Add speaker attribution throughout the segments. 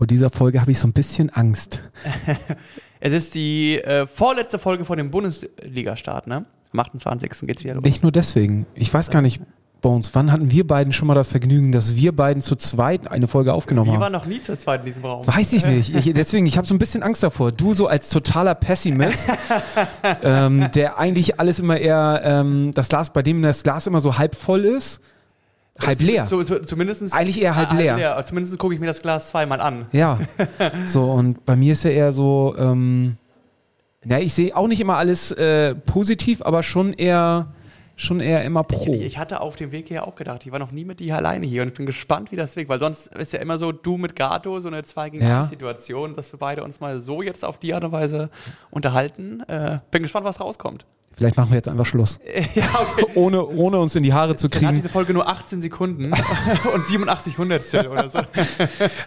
Speaker 1: Vor dieser Folge habe ich so ein bisschen Angst.
Speaker 2: es ist die äh, vorletzte Folge vor dem Bundesliga-Start, ne? Am 28. geht's wieder los.
Speaker 1: Nicht nur deswegen. Ich weiß gar nicht, Bones, wann hatten wir beiden schon mal das Vergnügen, dass wir beiden zu zweit eine Folge aufgenommen
Speaker 2: Wir
Speaker 1: haben?
Speaker 2: waren noch nie zu zweit in diesem Raum.
Speaker 1: Weiß ich nicht. Ich, deswegen, ich habe so ein bisschen Angst davor. Du so als totaler Pessimist, ähm, der eigentlich alles immer eher, ähm, das Glas, bei dem das Glas immer so halb voll ist, halb leer.
Speaker 2: So, so, zumindest,
Speaker 1: Eigentlich eher halb leer.
Speaker 2: Zumindest gucke ich mir das Glas zweimal an.
Speaker 1: Ja. So, und bei mir ist ja eher so, ähm, ja, ich sehe auch nicht immer alles äh, positiv, aber schon eher, schon eher immer pro.
Speaker 2: Ich, ich hatte auf dem Weg hier auch gedacht, ich war noch nie mit dir alleine hier und ich bin gespannt, wie das wirkt, weil sonst ist ja immer so du mit Gato, so eine 2 gegen
Speaker 1: Ja.
Speaker 2: 1 Situation, dass wir beide uns mal so jetzt auf die Art und Weise unterhalten. Äh, bin gespannt, was rauskommt.
Speaker 1: Vielleicht machen wir jetzt einfach Schluss.
Speaker 2: ja, okay.
Speaker 1: Ohne, ohne uns in die Haare zu
Speaker 2: Dann hat
Speaker 1: kriegen.
Speaker 2: diese Folge nur 18 Sekunden und 87 Hundertstel oder so.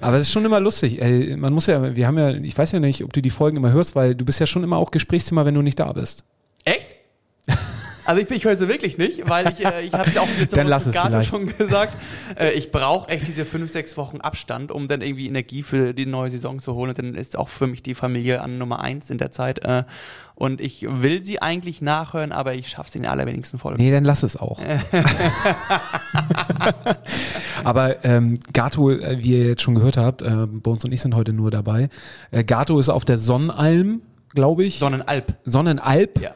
Speaker 1: Aber es ist schon immer lustig. Ey, man muss ja, wir haben ja, ich weiß ja nicht, ob du die Folgen immer hörst, weil du bist ja schon immer auch Gesprächsthema, wenn du nicht da bist.
Speaker 2: Echt? Also ich, ich höre sie wirklich nicht, weil ich, äh, ich habe es auch jetzt
Speaker 1: Dann lass es
Speaker 2: Gato
Speaker 1: vielleicht.
Speaker 2: schon gesagt. Äh, ich brauche echt diese fünf, sechs Wochen Abstand, um dann irgendwie Energie für die neue Saison zu holen. Und dann ist auch für mich die Familie an Nummer eins in der Zeit. Äh, und ich will sie eigentlich nachhören, aber ich schaffe sie in den allerwenigsten Folgen.
Speaker 1: Nee, dann lass es auch. Aber ähm, Gato, äh, wie ihr jetzt schon gehört habt, äh, Bones und ich sind heute nur dabei. Äh, Gato ist auf der Sonnenalm, glaube ich.
Speaker 2: Sonnenalp.
Speaker 1: Sonnenalp.
Speaker 2: Ja.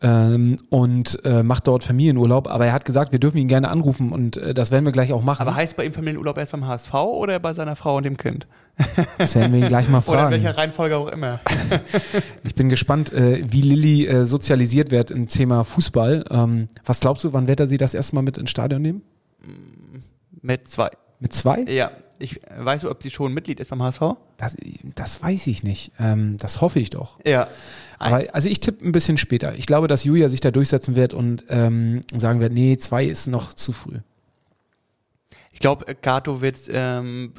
Speaker 1: Ähm, und äh, macht dort Familienurlaub. Aber er hat gesagt, wir dürfen ihn gerne anrufen und äh, das werden wir gleich auch machen.
Speaker 2: Aber heißt bei ihm Familienurlaub erst beim HSV oder bei seiner Frau und dem Kind?
Speaker 1: das werden wir ihn gleich mal
Speaker 2: Oder in
Speaker 1: fragen.
Speaker 2: welcher Reihenfolge auch immer.
Speaker 1: Ich bin gespannt, äh, wie Lilly äh, sozialisiert wird im Thema Fußball. Ähm, was glaubst du, wann wird er sie das erste Mal mit ins Stadion nehmen?
Speaker 2: Mit zwei.
Speaker 1: Mit zwei?
Speaker 2: Ja. Ich weißt du, ob sie schon Mitglied ist beim HSV?
Speaker 1: Das, das weiß ich nicht. Ähm, das hoffe ich doch.
Speaker 2: Ja.
Speaker 1: Aber also ich tippe ein bisschen später. Ich glaube, dass Julia sich da durchsetzen wird und ähm, sagen wird, nee, zwei ist noch zu früh.
Speaker 2: Ich glaube, Gato wird, ähm,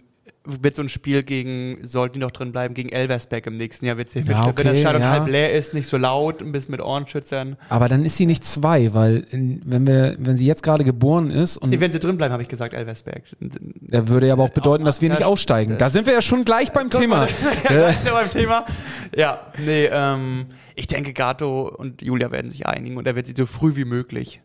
Speaker 2: wird so ein Spiel gegen, sollten die noch drin bleiben, gegen Elversberg im nächsten Jahr wird sie
Speaker 1: Ja,
Speaker 2: Wenn das
Speaker 1: okay,
Speaker 2: Stadion
Speaker 1: ja.
Speaker 2: halb leer ist, nicht so laut, ein bisschen mit Ohrenschützern.
Speaker 1: Aber dann ist sie nicht zwei, weil in, wenn wir, wenn sie jetzt gerade geboren ist und
Speaker 2: Nee, wenn sie drin bleiben, habe ich gesagt, Elversberg.
Speaker 1: da würde ja aber auch bedeuten, dass wir nicht aussteigen. Da sind wir ja schon gleich beim Thema.
Speaker 2: ja, beim Thema. Ja, nee, ähm, ich denke, Gato und Julia werden sich einigen und er wird sie so früh wie möglich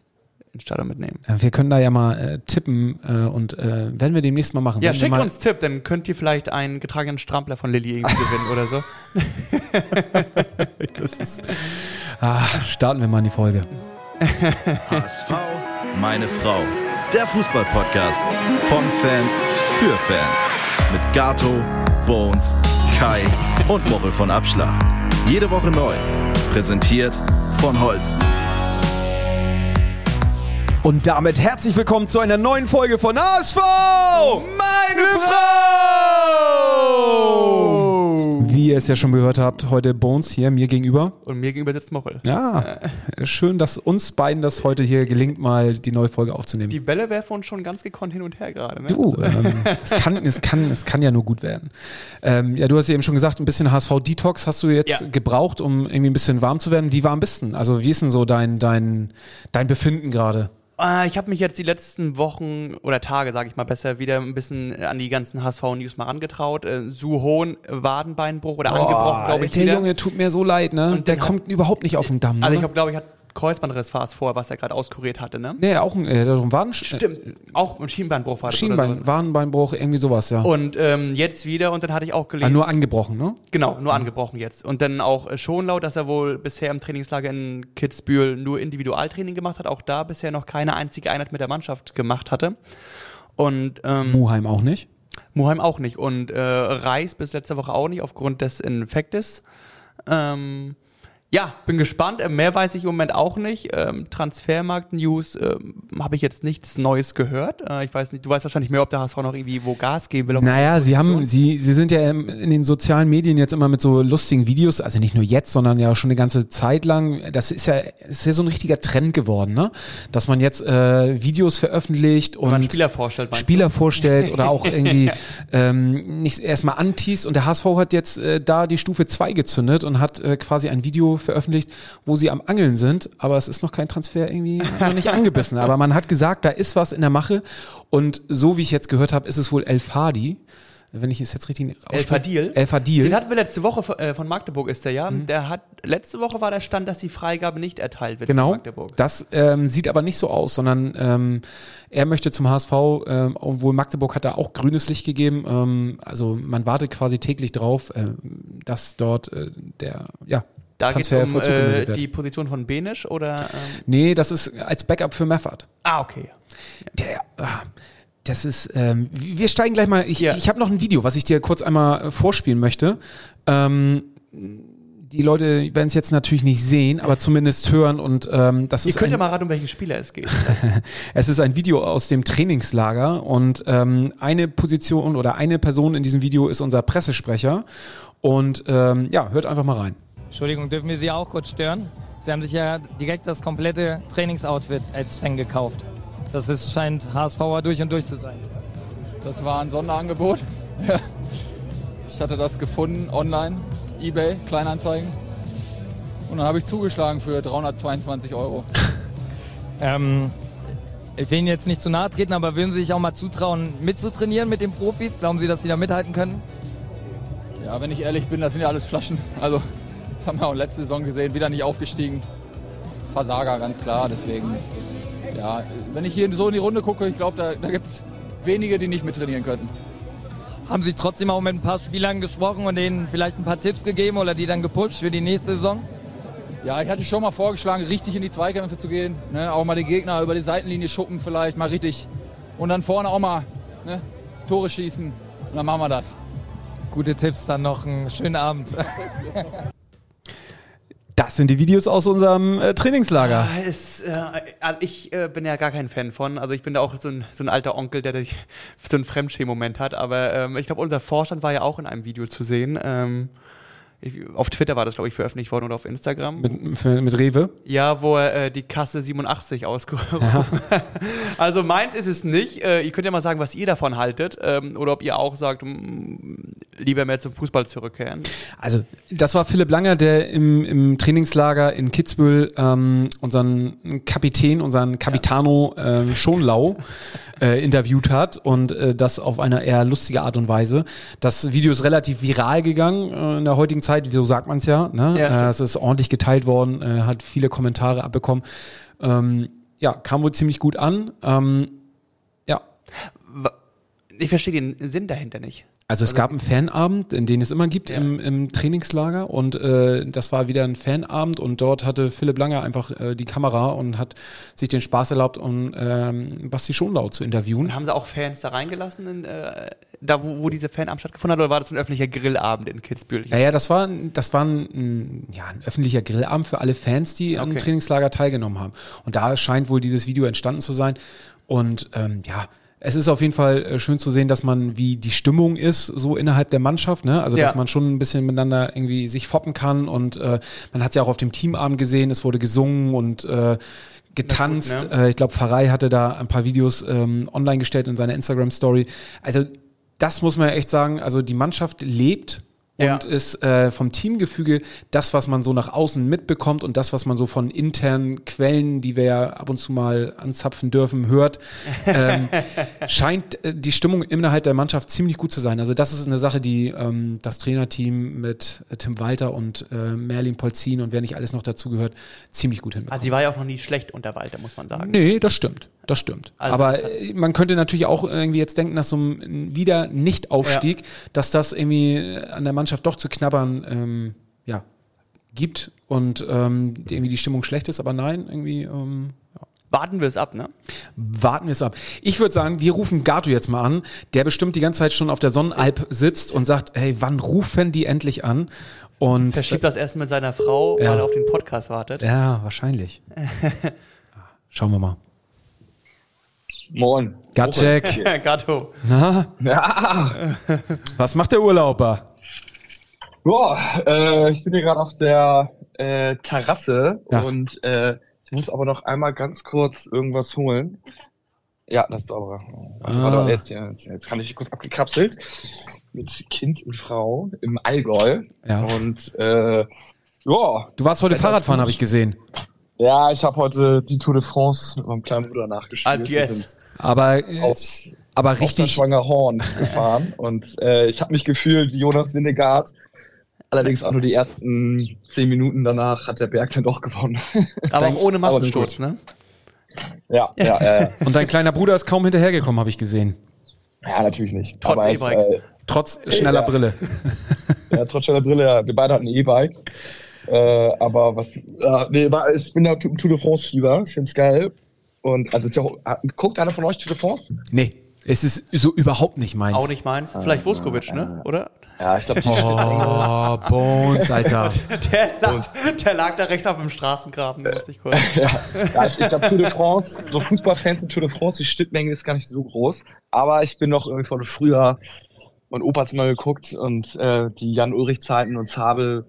Speaker 2: ins Stadion mitnehmen.
Speaker 1: Wir können da ja mal äh, tippen äh, und äh, werden wir demnächst mal machen.
Speaker 2: Ja, schickt
Speaker 1: mal,
Speaker 2: uns Tipp, dann könnt ihr vielleicht einen getragenen Strampler von Lilly irgendwie gewinnen oder so.
Speaker 1: Das ist, ah, starten wir mal in die Folge.
Speaker 3: HSV, meine Frau. Der Fußball-Podcast von Fans für Fans. Mit Gato, Bones, Kai und Mochel von Abschlag. Jede Woche neu. Präsentiert von Holsten.
Speaker 1: Und damit herzlich willkommen zu einer neuen Folge von ASV! Meine Frau! Wie ihr es ja schon gehört habt, heute Bones hier mir gegenüber.
Speaker 2: Und mir gegenüber sitzt Mochel.
Speaker 1: Ja, schön, dass uns beiden das heute hier gelingt, mal die neue Folge aufzunehmen.
Speaker 2: Die Bälle werfen uns schon ganz gekonnt hin und her gerade. Ne?
Speaker 1: Du, ähm, es, kann, es, kann, es kann ja nur gut werden. Ähm, ja, du hast ja eben schon gesagt, ein bisschen HSV-Detox hast du jetzt
Speaker 2: Ja.
Speaker 1: gebraucht, um irgendwie ein bisschen warm zu werden. Wie warm bist du? denn? Also wie ist denn so dein, dein, dein Befinden gerade?
Speaker 2: Äh, ich habe mich jetzt die letzten Wochen oder Tage, sage ich mal besser, wieder ein bisschen an die ganzen HSV-News mal rangetraut. Äh, Suhohn Wadenbeinbruch oder angebrochen, glaube ich.
Speaker 1: der
Speaker 2: wieder.
Speaker 1: Junge tut mir so leid, ne?
Speaker 2: Und
Speaker 1: der
Speaker 2: hat-
Speaker 1: kommt überhaupt nicht auf den Damm.
Speaker 2: Also
Speaker 1: ne?
Speaker 2: ich glaube, glaub, ich, hat Kreuzbandriss war es vor, was er gerade auskuriert hatte, ne?
Speaker 1: Nee, auch ein, äh, darum Waden,
Speaker 2: Stimmt. Auch ein Schienbeinbruch war das
Speaker 1: Schienbein,
Speaker 2: oder sowas.
Speaker 1: Wadenbeinbruch, irgendwie sowas, ja.
Speaker 2: Und ähm, jetzt wieder, und dann hatte ich auch
Speaker 1: Ah,
Speaker 2: gelesen.
Speaker 1: nur angebrochen, ne?
Speaker 2: Genau, nur angebrochen jetzt. Und dann auch äh, Schonlau, dass er wohl bisher im Trainingslager in Kitzbühel nur Individualtraining gemacht hat, auch da bisher noch keine einzige Einheit mit der Mannschaft gemacht hatte. Und ähm,
Speaker 1: Muheim auch nicht.
Speaker 2: Muheim auch nicht. Und äh, Reis bis letzte Woche auch nicht aufgrund des Infektes. Ähm, ja, bin gespannt. Äh, Mehr weiß ich im Moment auch nicht. Ähm, Transfermarkt-News ähm, habe ich jetzt nichts Neues gehört. Äh, ich weiß nicht, du weißt wahrscheinlich mehr, ob der HSV noch irgendwie wo Gas geben will.
Speaker 1: Naja, sie haben, sie, sie sind ja im- in den sozialen Medien jetzt immer mit so lustigen Videos, also nicht nur jetzt, sondern ja schon eine ganze Zeit lang. Das ist ja, ist ja so ein richtiger Trend geworden, ne? Dass man jetzt äh, Videos veröffentlicht und
Speaker 2: Spieler vorstellt,
Speaker 1: Spieler vorstellt oder auch irgendwie ähm, nicht erstmal anteast. Und der HSV hat jetzt äh, da die Stufe 2 gezündet und hat äh, quasi ein Video veröffentlicht, wo sie am Angeln sind, aber es ist noch kein Transfer irgendwie noch nicht angebissen. Aber man hat gesagt, da ist was in der Mache. Und so wie ich jetzt gehört habe, ist es wohl El Fadi. wenn ich es jetzt richtig
Speaker 2: El. Fadil.
Speaker 1: El Fadil.
Speaker 2: Den hatten wir letzte Woche von- äh, von Magdeburg, ist der ja.
Speaker 1: Mhm.
Speaker 2: Der hat, letzte Woche war der Stand, dass die Freigabe nicht erteilt wird
Speaker 1: Genau,
Speaker 2: von Magdeburg.
Speaker 1: das ähm, sieht aber nicht so aus, sondern ähm, er möchte zum HSV, ähm, obwohl Magdeburg hat da auch grünes Licht gegeben. Ähm, also man wartet quasi täglich drauf, ähm, dass dort äh, der ja,
Speaker 2: Da geht es um äh, die Position von Benisch oder. Ähm,
Speaker 1: Nee, das ist als Backup für Meffert.
Speaker 2: ah, okay.
Speaker 1: Der, ah, das ist, ähm, wir steigen gleich mal, ich,
Speaker 2: Ja.
Speaker 1: ich habe noch ein Video, was ich dir kurz einmal äh, vorspielen möchte. Ähm, die Leute werden es jetzt natürlich nicht sehen, aber zumindest hören und ähm, das
Speaker 2: Ihr
Speaker 1: ist
Speaker 2: könnt ja mal raten, um welche Spieler es geht.
Speaker 1: es ist ein Video aus dem Trainingslager und ähm, eine Position oder eine Person in diesem Video ist unser Pressesprecher und ähm, ja, hört einfach mal rein.
Speaker 4: Entschuldigung, dürfen wir Sie auch kurz stören? Sie haben sich ja direkt das komplette Trainingsoutfit als Fan gekauft. Das ist, scheint HSVer durch und durch zu sein.
Speaker 5: Das war ein Sonderangebot. ich hatte das gefunden online, eBay, Kleinanzeigen. Und dann habe ich zugeschlagen für 322 Euro.
Speaker 4: Ähm, ich will Ihnen jetzt nicht zu nahe treten, aber würden Sie sich auch mal zutrauen, mitzutrainieren mit den Profis? Glauben Sie, dass Sie da mithalten können?
Speaker 5: Ja, wenn ich ehrlich bin, das sind ja alles Flaschen. Also, das haben wir auch letzte Saison gesehen, wieder nicht aufgestiegen. Versager, ganz klar. Deswegen, ja, wenn ich hier so in die Runde gucke, ich glaube, da, da gibt es wenige, die nicht mittrainieren könnten.
Speaker 4: Haben Sie trotzdem auch mit ein paar Spielern gesprochen und denen vielleicht ein paar Tipps gegeben oder die dann gepusht für die nächste Saison?
Speaker 5: Ja, ich hatte schon mal vorgeschlagen, richtig in die Zweikämpfe zu gehen. Ne? Auch mal den Gegner über die Seitenlinie schuppen vielleicht, mal richtig. Und dann vorne auch mal ne? Tore schießen. Und dann machen wir das.
Speaker 4: Gute Tipps, dann noch einen schönen Abend.
Speaker 1: Das sind die Videos aus unserem äh, Trainingslager.
Speaker 2: Ah, Es, äh, ich äh, bin ja gar kein Fan von. Also ich bin da auch so ein, so ein alter Onkel, der so einen Fremdschämen-Moment hat. Aber ähm, ich glaube, unser Vorstand war ja auch in einem Video zu sehen. Ähm, ich, auf Twitter war das, glaube ich, veröffentlicht worden oder auf Instagram.
Speaker 1: Mit, für, mit Rewe.
Speaker 2: Ja, wo er äh, die Kasse 87 ausgerufen hat. Also meins ist es nicht. Äh, ihr könnt ja mal sagen, was ihr davon haltet. Ähm, oder ob ihr auch sagt, mm, lieber mehr zum Fußball zurückkehren.
Speaker 1: Also, das war Philipp Langer, der im, im Trainingslager in Kitzbühel ähm, unseren Kapitän, unseren Capitano äh, Schonlau äh, interviewt hat und äh, das auf eine eher lustige Art und Weise. Das Video ist relativ viral gegangen äh, in der heutigen Zeit, so sagt man es ja. Ne?
Speaker 2: Ja,
Speaker 1: äh, es ist ordentlich geteilt worden, äh, hat viele Kommentare abbekommen. Ähm, ja, kam wohl ziemlich gut an. Ähm, ja,
Speaker 2: Ich verstehe den Sinn dahinter nicht.
Speaker 1: Also es gab einen Fanabend, in den es immer gibt
Speaker 2: Ja.
Speaker 1: im, im Trainingslager und äh, das war wieder ein Fanabend und dort hatte Philipp Langer einfach äh, die Kamera und hat sich den Spaß erlaubt, um ähm, Basti Schonlau zu interviewen.
Speaker 2: Und haben sie auch Fans da reingelassen, in, äh, da wo, wo diese Fanabend stattgefunden hat, oder war das ein öffentlicher Grillabend in Kitzbühel?
Speaker 1: Naja, das war, das war ein, ja, ein öffentlicher Grillabend für alle Fans, die am
Speaker 2: Okay.
Speaker 1: Trainingslager teilgenommen haben. Und da scheint wohl dieses Video entstanden zu sein. Und ähm, ja, es ist auf jeden Fall äh, schön zu sehen, dass man, wie die Stimmung ist, so innerhalb der Mannschaft, ne? Also
Speaker 2: Ja.
Speaker 1: dass man schon ein bisschen miteinander irgendwie sich foppen kann. Und äh, man hat es ja auch auf dem Teamabend gesehen, es wurde gesungen und äh, getanzt.
Speaker 2: Gut,
Speaker 1: äh, ich glaube, Pfarrei hatte da ein paar Videos ähm, online gestellt in seiner Instagram-Story. Also das muss man ja echt sagen, also die Mannschaft lebt
Speaker 2: Ja.
Speaker 1: und ist äh, vom Teamgefüge das, was man so nach außen mitbekommt und das, was man so von internen Quellen, die wir ja ab und zu mal anzapfen dürfen, hört, ähm, scheint äh, die Stimmung innerhalb der Mannschaft ziemlich gut zu sein. Also das ist eine Sache, die ähm, das Trainerteam mit äh, Tim Walter und äh, Merlin Polzin und wer nicht alles noch dazugehört, ziemlich gut hinbekommt.
Speaker 2: Also sie war ja auch noch nie schlecht unter Walter, muss man sagen.
Speaker 1: Nee, das stimmt. Das stimmt.
Speaker 2: Also
Speaker 1: Aber
Speaker 2: das
Speaker 1: äh, man könnte natürlich auch irgendwie jetzt denken, dass so ein wieder Nicht-Aufstieg, dass das irgendwie äh, an der Mannschaft doch zu knabbern ähm, ja, gibt und ähm, irgendwie die Stimmung schlecht ist. Aber nein, irgendwie ähm, ja.
Speaker 2: Warten wir es ab, ne?
Speaker 1: warten wir es ab. Ich würde sagen, wir rufen Gato jetzt mal an, der bestimmt die ganze Zeit schon auf der Sonnenalp sitzt und sagt, hey, wann rufen die endlich an? Und
Speaker 2: Verschiebt das Erst mit seiner Frau,
Speaker 1: Ja.
Speaker 2: weil er auf den Podcast wartet.
Speaker 1: ja, wahrscheinlich. Ja, Schauen wir mal.
Speaker 6: Moin.
Speaker 1: Gatschek,
Speaker 2: Gatto.
Speaker 1: na,
Speaker 6: Ja,
Speaker 1: was macht der Urlauber?
Speaker 6: Boah, äh, ich bin hier gerade auf der äh, Terrasse
Speaker 1: Ja.
Speaker 6: und äh, ich muss aber noch einmal ganz kurz irgendwas holen. Ja, das ist sauber. Warte,
Speaker 1: Ah.
Speaker 6: warte, jetzt, jetzt, jetzt kann ich kurz abgekapselt mit Kind und Frau im Allgäu.
Speaker 1: Ja.
Speaker 6: Und äh, ja,
Speaker 1: Du warst heute
Speaker 6: Wetter
Speaker 1: Fahrradfahren, habe ich gesehen.
Speaker 6: ja, ich habe heute die Tour de France mit meinem kleinen Bruder nachgespielt.
Speaker 2: Ah, yes.
Speaker 1: Aber äh,
Speaker 6: Aus
Speaker 1: aber richtig.
Speaker 6: schwanger Horn gefahren und äh, ich habe mich gefühlt wie Jonas Windegaard. Allerdings auch nur die ersten zehn Minuten danach hat der Berg dann doch gewonnen.
Speaker 2: Aber auch ohne
Speaker 6: aber
Speaker 2: Massensturz, ne?
Speaker 6: ja, ja, äh,
Speaker 1: Und dein kleiner Bruder ist kaum hinterhergekommen, habe ich gesehen.
Speaker 6: ja, natürlich nicht.
Speaker 2: Trotz
Speaker 6: Aber es,
Speaker 2: E-Bike.
Speaker 6: äh,
Speaker 1: Trotz schneller
Speaker 6: Ja.
Speaker 1: Brille.
Speaker 6: Ja, trotz der Brille, ja, wir beide hatten ein E-Bike. Äh, aber was, äh, nee, war, ich bin ja Tour de France-Schieber, ich find's geil. Und, also, ist ja, auch- ah, guckt einer von euch Tour de France?
Speaker 1: Nee, es ist so überhaupt nicht meins.
Speaker 2: Auch nicht meins. Vielleicht Vuskovic, ne? Oder?
Speaker 6: Ja, ich glaube,
Speaker 1: Oh, Bones, Alter.
Speaker 2: Der lag, der lag da rechts auf dem Straßengraben, da musste ich kurz.
Speaker 6: ja, ja, ich, ich glaube, Tour de France, so Fußballfans in Tour de France, die Schnittmenge ist gar nicht so groß. Aber ich bin noch irgendwie von früher, mein Opa hat's mal geguckt und äh, die Jan-Ulrich-Zeiten und Zabel,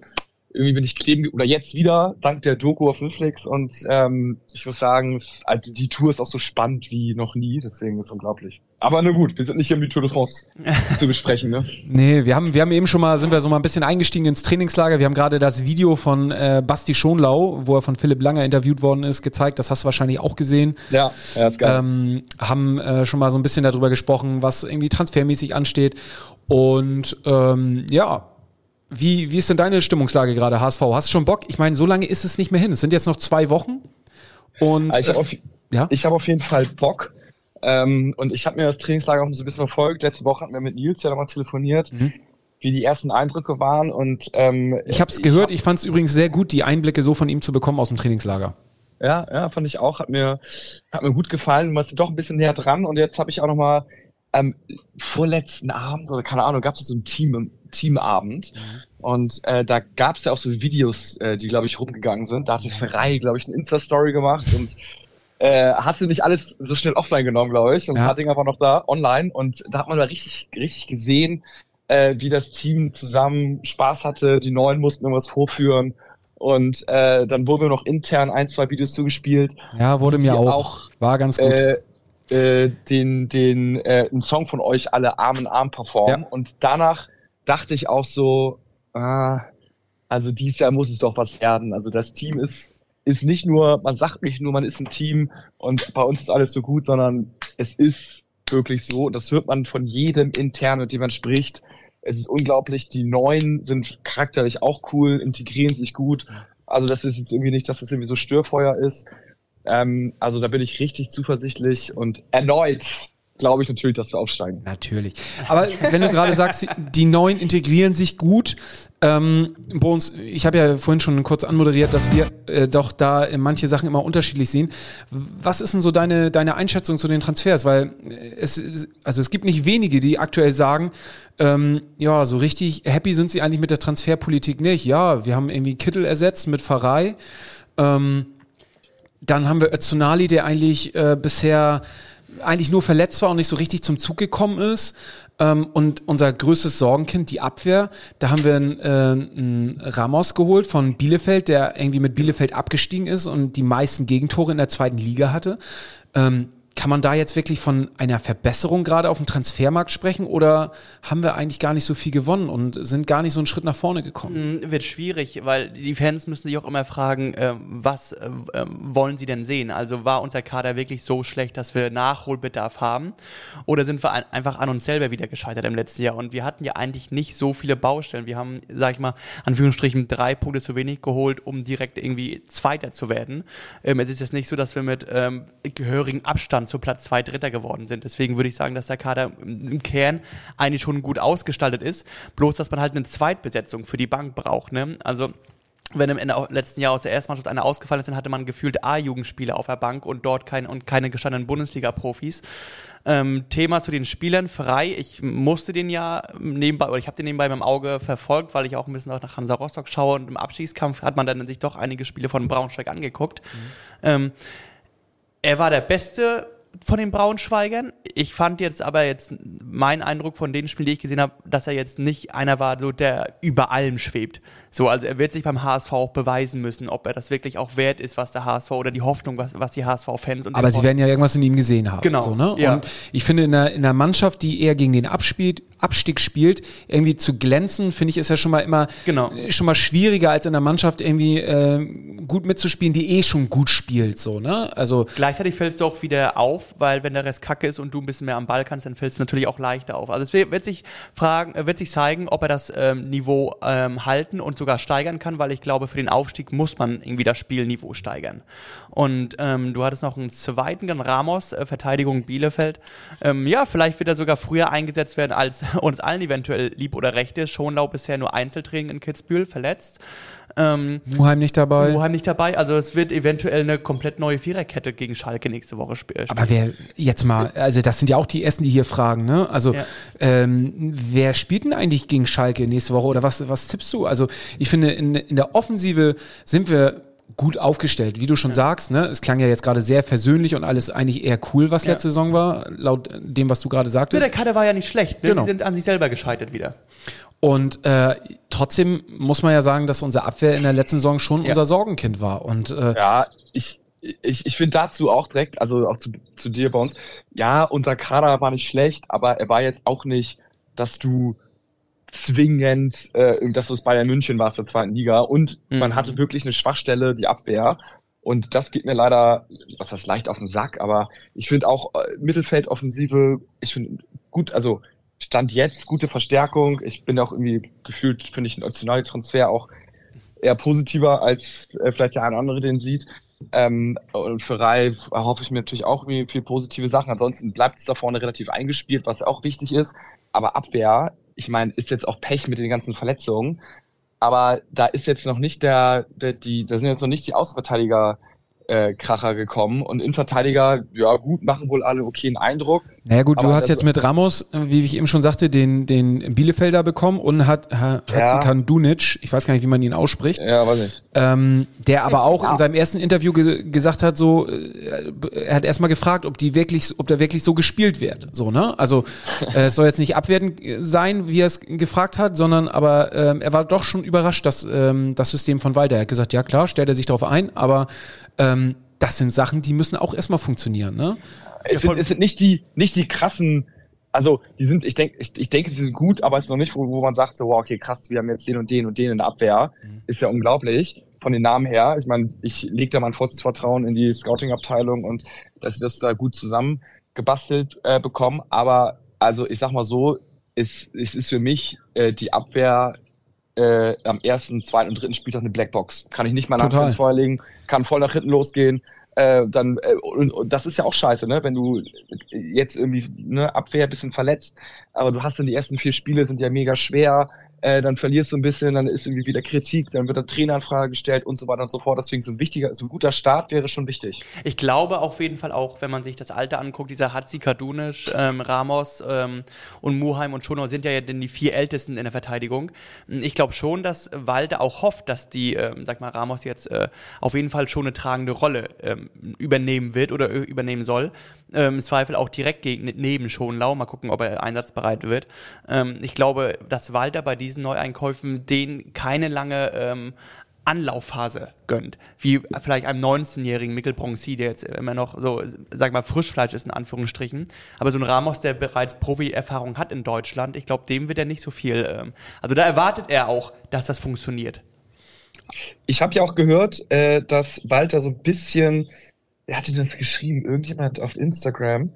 Speaker 6: irgendwie bin ich kleben, oder jetzt wieder, dank der Doku auf Netflix und ähm, ich muss sagen, es- also die Tour ist auch so spannend wie noch nie, deswegen ist es unglaublich. Aber na gut, wir sind nicht hier um die Tour de France zu besprechen, ne?
Speaker 1: Nee, wir haben, wir haben eben schon mal, sind wir so mal ein bisschen eingestiegen ins Trainingslager. Wir haben gerade das Video von äh, Basti Schonlau, wo er von Philipp Langer interviewt worden ist, gezeigt. Das hast du wahrscheinlich auch gesehen.
Speaker 6: Ja, ja, ist geil.
Speaker 1: ähm, haben äh, schon mal so ein bisschen darüber gesprochen, was irgendwie transfermäßig ansteht. Und ähm, ja, wie, wie ist denn deine Stimmungslage gerade, HSV? Hast du schon Bock? Ich meine, so lange ist es nicht mehr hin. Es sind jetzt noch zwei Wochen. Und
Speaker 6: ich habe auf,
Speaker 1: ja?
Speaker 6: ich hab auf jeden Fall Bock. Ähm, und ich habe mir das Trainingslager auch so ein bisschen verfolgt. Letzte Woche hatten wir mit Nils ja nochmal telefoniert, wie die ersten Eindrücke waren. Und ähm,
Speaker 1: ich habe es gehört. Ich fand es übrigens sehr gut, die Einblicke so von ihm zu bekommen aus dem Trainingslager.
Speaker 6: Ja, ja, fand ich auch. Hat mir, hat mir gut gefallen. Du warst doch ein bisschen näher dran. Und jetzt habe ich auch noch mal ähm, vorletzten Abend oder keine Ahnung, gab es so einen Team, Teamabend. Und äh, da gab es ja auch so Videos, äh, die, glaube ich, rumgegangen sind. Da hatte Ferrari, glaube ich, eine Insta-Story gemacht und äh, hatte nicht alles so schnell offline genommen, glaube ich. Und
Speaker 1: Ja.
Speaker 6: ein paar Dinge waren noch da, online. Und da hat man da richtig, richtig gesehen, äh, wie das Team zusammen Spaß hatte. Die Neuen mussten irgendwas vorführen. Und äh, dann wurden mir noch intern ein, zwei Videos zugespielt.
Speaker 1: Ja, wurde mir auch.
Speaker 6: auch,
Speaker 1: War ganz gut.
Speaker 6: Äh, äh, den, den, äh, einen Song von euch alle Arm in Arm performen.
Speaker 1: Ja.
Speaker 6: Und danach dachte ich auch so, ah, also dieses Jahr muss es doch was werden. Also das Team ist, ist nicht nur, man sagt nicht nur, man ist ein Team und bei uns ist alles so gut, sondern es ist wirklich so. Das hört man von jedem intern, mit dem man spricht. Es ist unglaublich. Die Neuen sind charakterlich auch cool, integrieren sich gut. Also das ist jetzt irgendwie nicht, dass das irgendwie so Störfeuer ist. Ähm, also da bin ich richtig zuversichtlich und erneut glaube ich natürlich, dass wir aufsteigen.
Speaker 1: Natürlich. Aber wenn du gerade sagst, die- Neuen integrieren sich gut, ähm, bei uns, ich habe ja vorhin schon kurz anmoderiert, dass wir äh, doch da äh, manche Sachen immer unterschiedlich sehen. Was ist denn so deine, deine Einschätzung zu den Transfers? Weil äh, es, also es gibt nicht wenige, die aktuell sagen, ähm, ja, so richtig happy sind sie eigentlich mit der Transferpolitik nicht. Ja, wir haben irgendwie Kittel ersetzt mit Pfarrei. Ähm, dann haben wir Özunali, der eigentlich äh, bisher eigentlich nur verletzt war und nicht so richtig zum Zug gekommen ist. Ähm, und unser größtes Sorgenkind, die Abwehr, da haben wir einen, äh, einen Ramos geholt von Bielefeld, der irgendwie mit Bielefeld abgestiegen ist und die meisten Gegentore in der zweiten Liga hatte. Ähm, kann man da jetzt wirklich von einer Verbesserung gerade auf dem Transfermarkt sprechen oder haben wir eigentlich gar nicht so viel gewonnen und sind gar nicht so einen Schritt nach vorne gekommen?
Speaker 2: Wird schwierig, weil die Fans müssen sich auch immer fragen, ähm, was äh, wollen sie denn sehen? Also war unser Kader wirklich so schlecht, dass wir Nachholbedarf haben? Oder sind wir ein, einfach an uns selber wieder gescheitert im letzten Jahr? Und wir hatten ja eigentlich nicht so viele Baustellen. Wir haben, sag ich mal, Anführungsstrichen drei Punkte zu wenig geholt, um direkt irgendwie Zweiter zu werden. Ähm, es ist jetzt nicht so, dass wir mit ähm, gehörigem Abstand zu Platz zwei Dritter geworden sind. Deswegen würde ich sagen, dass der Kader im Kern eigentlich schon gut ausgestaltet ist. Bloß, dass man halt eine Zweitbesetzung für die Bank braucht. Ne? Also wenn im Ende, letzten Jahr aus der Erstmannschaft einer ausgefallen ist, dann hatte man gefühlt A-Jugendspieler auf der Bank und dort kein, und keine gestandenen Bundesliga-Profis. Ähm, Thema zu den Spielern frei. Ich musste den ja nebenbei, oder ich habe den nebenbei mit dem Auge verfolgt, weil ich auch ein bisschen auch nach Hansa Rostock schaue und im Abstiegskampf hat man dann sich doch einige Spiele von Braunschweig angeguckt. Ähm, er war der Beste von den Braunschweigern. Ich fand jetzt aber jetzt mein Eindruck von den Spielen, die ich gesehen habe, dass er jetzt nicht einer war, so der über allem schwebt. So, also er wird sich beim HSV auch beweisen müssen, ob er das wirklich auch wert ist, was der HSV oder die Hoffnung, was, was die HSV-Fans und
Speaker 1: Aber sie werden ja irgendwas in ihm gesehen haben.
Speaker 2: Genau,
Speaker 1: So, ne?
Speaker 2: ja.
Speaker 1: Und ich finde, in einer, in einer Mannschaft, die eher gegen den Abspiel, Abstieg spielt, irgendwie zu glänzen, finde ich, ist ja schon mal immer
Speaker 2: Genau.
Speaker 1: schon mal schwieriger, als in einer Mannschaft irgendwie äh, gut mitzuspielen, die eh schon gut spielt. So, ne? Also
Speaker 2: Gleichzeitig fällst du auch wieder auf, weil wenn der Rest kacke ist und du ein bisschen mehr am Ball kannst, dann fällt es natürlich auch leichter auf. Also es wird, wird sich fragen, äh, wird sich zeigen, ob er das ähm, Niveau ähm, halten und sogar steigern kann, weil ich glaube, für den Aufstieg muss man irgendwie das Spielniveau steigern. Und ähm, du hattest noch einen zweiten, dann Ramos, äh, Verteidigung Bielefeld. Ähm, ja, vielleicht wird er sogar früher eingesetzt werden, als uns allen eventuell lieb oder recht ist. Schonlau bisher nur Einzeltraining in Kitzbühel verletzt.
Speaker 1: Ähm, Muheim nicht dabei.
Speaker 2: Muheim nicht dabei. Also es wird eventuell eine komplett neue Viererkette gegen Schalke nächste Woche spielen.
Speaker 1: Aber wer jetzt mal, also das sind ja auch die Ersten, die hier fragen, ne? Also ja. ähm, wer spielt denn eigentlich gegen Schalke nächste Woche oder was, was tippst du? Also ich finde, in, in der Offensive sind wir gut aufgestellt, wie du schon ja. sagst, ne? Es klang ja jetzt gerade sehr versöhnlich und alles eigentlich eher cool, was ja. letzte Saison war, laut dem, was du gerade sagtest.
Speaker 2: Ja, der Kader war ja nicht schlecht, ne? Genau. Sie sind an sich selber gescheitert wieder.
Speaker 1: Und äh, trotzdem muss man ja sagen, dass unsere Abwehr in der letzten Saison schon ja. unser Sorgenkind war. Und äh,
Speaker 6: ja, ich ich, ich finde dazu auch direkt, also auch zu, zu dir bei uns, ja, unser Kader war nicht schlecht, aber er war jetzt auch nicht, dass du zwingend, äh, dass es Bayern München war der zweiten Liga und mhm. man hatte wirklich eine Schwachstelle, die Abwehr. Und das geht mir leider, was heißt leicht auf den Sack, aber ich finde auch äh, Mittelfeldoffensive, ich finde gut, also Stand jetzt gute Verstärkung. Ich bin auch irgendwie gefühlt, finde ich, ein optionalen Transfer auch eher positiver, als äh, vielleicht der eine andere den sieht. Ähm, und für Rai erhoffe ich mir natürlich auch irgendwie viel positive Sachen. Ansonsten bleibt es da vorne relativ eingespielt, was auch wichtig ist. Aber Abwehr, ich meine, ist jetzt auch Pech mit den ganzen Verletzungen. Aber da ist jetzt noch nicht der, der die, da sind jetzt noch nicht die Außenverteidiger äh, Kracher gekommen und Innenverteidiger, ja gut, machen wohl alle okayen Eindruck.
Speaker 1: Naja gut, du hast jetzt mit Ramos, äh, wie ich eben schon sagte, den, den Bielefelder bekommen und hat ha, Hatzikan ja. Dunic, ich weiß gar nicht, wie man ihn ausspricht.
Speaker 6: Ja, weiß nicht.
Speaker 1: Ähm, der aber auch ja. in seinem ersten Interview ge gesagt hat, so, äh, er hat erstmal gefragt, ob die wirklich, ob der wirklich so gespielt wird. So, ne? Also äh, es soll jetzt nicht abwertend sein, wie er es gefragt hat, sondern aber ähm, er war doch schon überrascht, dass ähm, das System von Walter. Er hat gesagt, ja klar, stellt er sich darauf ein, aber ähm, das sind Sachen, die müssen auch erstmal funktionieren, ne?
Speaker 6: Es sind, es sind nicht die, nicht die krassen, also die sind, ich denke, ich, ich denke, sie sind gut, aber es ist noch nicht, wo, wo man sagt, so, wow, okay, krass, wir haben jetzt den und den und den in der Abwehr. Mhm. Ist ja unglaublich von den Namen her. Ich meine, ich lege da mein vollstes Vertrauen in die Scouting-Abteilung und dass sie das da gut zusammen gebastelt äh, bekommen. Aber also ich sag mal so, es, es ist für mich äh, die Abwehr äh, am ersten, zweiten und dritten Spieltag eine Blackbox. Kann ich nicht mal nach vorlegen, kann voll nach hinten losgehen. Äh, dann äh, und, und das ist ja auch scheiße, ne? Wenn du jetzt irgendwie ne Abwehr bisschen verletzt, aber du hast dann die ersten vier Spiele sind ja mega schwer äh, dann verlierst du ein bisschen, dann ist irgendwie wieder Kritik, dann wird eine Traineranfrage gestellt und so weiter und so fort. Deswegen so ein wichtiger, so ein guter Start wäre schon wichtig.
Speaker 2: Ich glaube auf jeden Fall auch, wenn man sich das Alter anguckt, dieser Hatzi Kadunisch, ähm, Ramos ähm, und Muheim und Schonau sind ja denn die vier Ältesten in der Verteidigung. Ich glaube schon, dass Walter auch hofft, dass die, ähm, sag mal, Ramos jetzt äh, auf jeden Fall schon eine tragende Rolle ähm, übernehmen wird oder übernehmen soll. Ähm, Im Zweifel auch direkt gegen, neben Schonlau. Mal gucken, ob er einsatzbereit wird. Ähm, ich glaube, dass Walter bei diesen Neueinkäufen denen keine lange ähm, Anlaufphase gönnt, wie vielleicht einem 19-jährigen Mikkel Bronzy, der jetzt immer noch so, sag mal, Frischfleisch ist in Anführungsstrichen, aber so ein Ramos, der bereits Profi-Erfahrung hat in Deutschland, ich glaube, dem wird er nicht so viel, ähm, also da erwartet er auch, dass das funktioniert.
Speaker 6: Ich habe ja auch gehört, äh, dass Walter so ein bisschen wer hatte das geschrieben? Irgendjemand auf Instagram,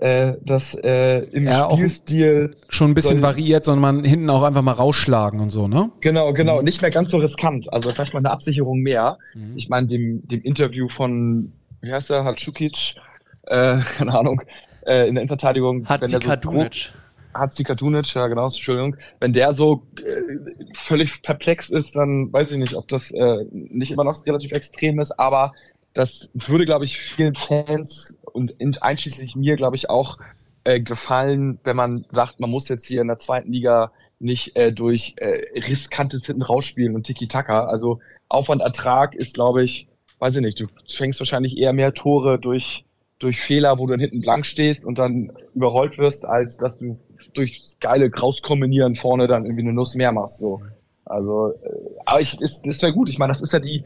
Speaker 6: äh, dass äh, im ja, Spielstil
Speaker 1: schon ein bisschen variiert, sondern man hinten auch einfach mal rausschlagen und so, ne?
Speaker 6: Genau, genau, mhm. nicht mehr ganz so riskant. Also vielleicht mal eine Absicherung mehr. Mhm. Ich meine, dem, dem Interview von, wie heißt der, Hatschukic, äh, keine Ahnung, äh, in der Innenverteidigung.
Speaker 2: Hat sie Kadunic.
Speaker 6: Hat sie Kadunic, ja genau, Entschuldigung. Wenn der so äh, völlig perplex ist, dann weiß ich nicht, ob das äh, nicht immer noch relativ extrem ist, aber das würde, glaube ich, vielen Fans und einschließlich mir, glaube ich, auch äh, gefallen, wenn man sagt, man muss jetzt hier in der zweiten Liga nicht äh, durch äh, riskantes Hinten rausspielen und Tiki-Taka. Also Aufwand, Ertrag ist, glaube ich, weiß ich nicht, du fängst wahrscheinlich eher mehr Tore durch, durch Fehler, wo du dann hinten blank stehst und dann überrollt wirst, als dass du durch geile Krauskombinieren vorne dann irgendwie eine Nuss mehr machst. So. Also, äh, aber ich, ist, das wäre gut. Ich meine, das ist ja die,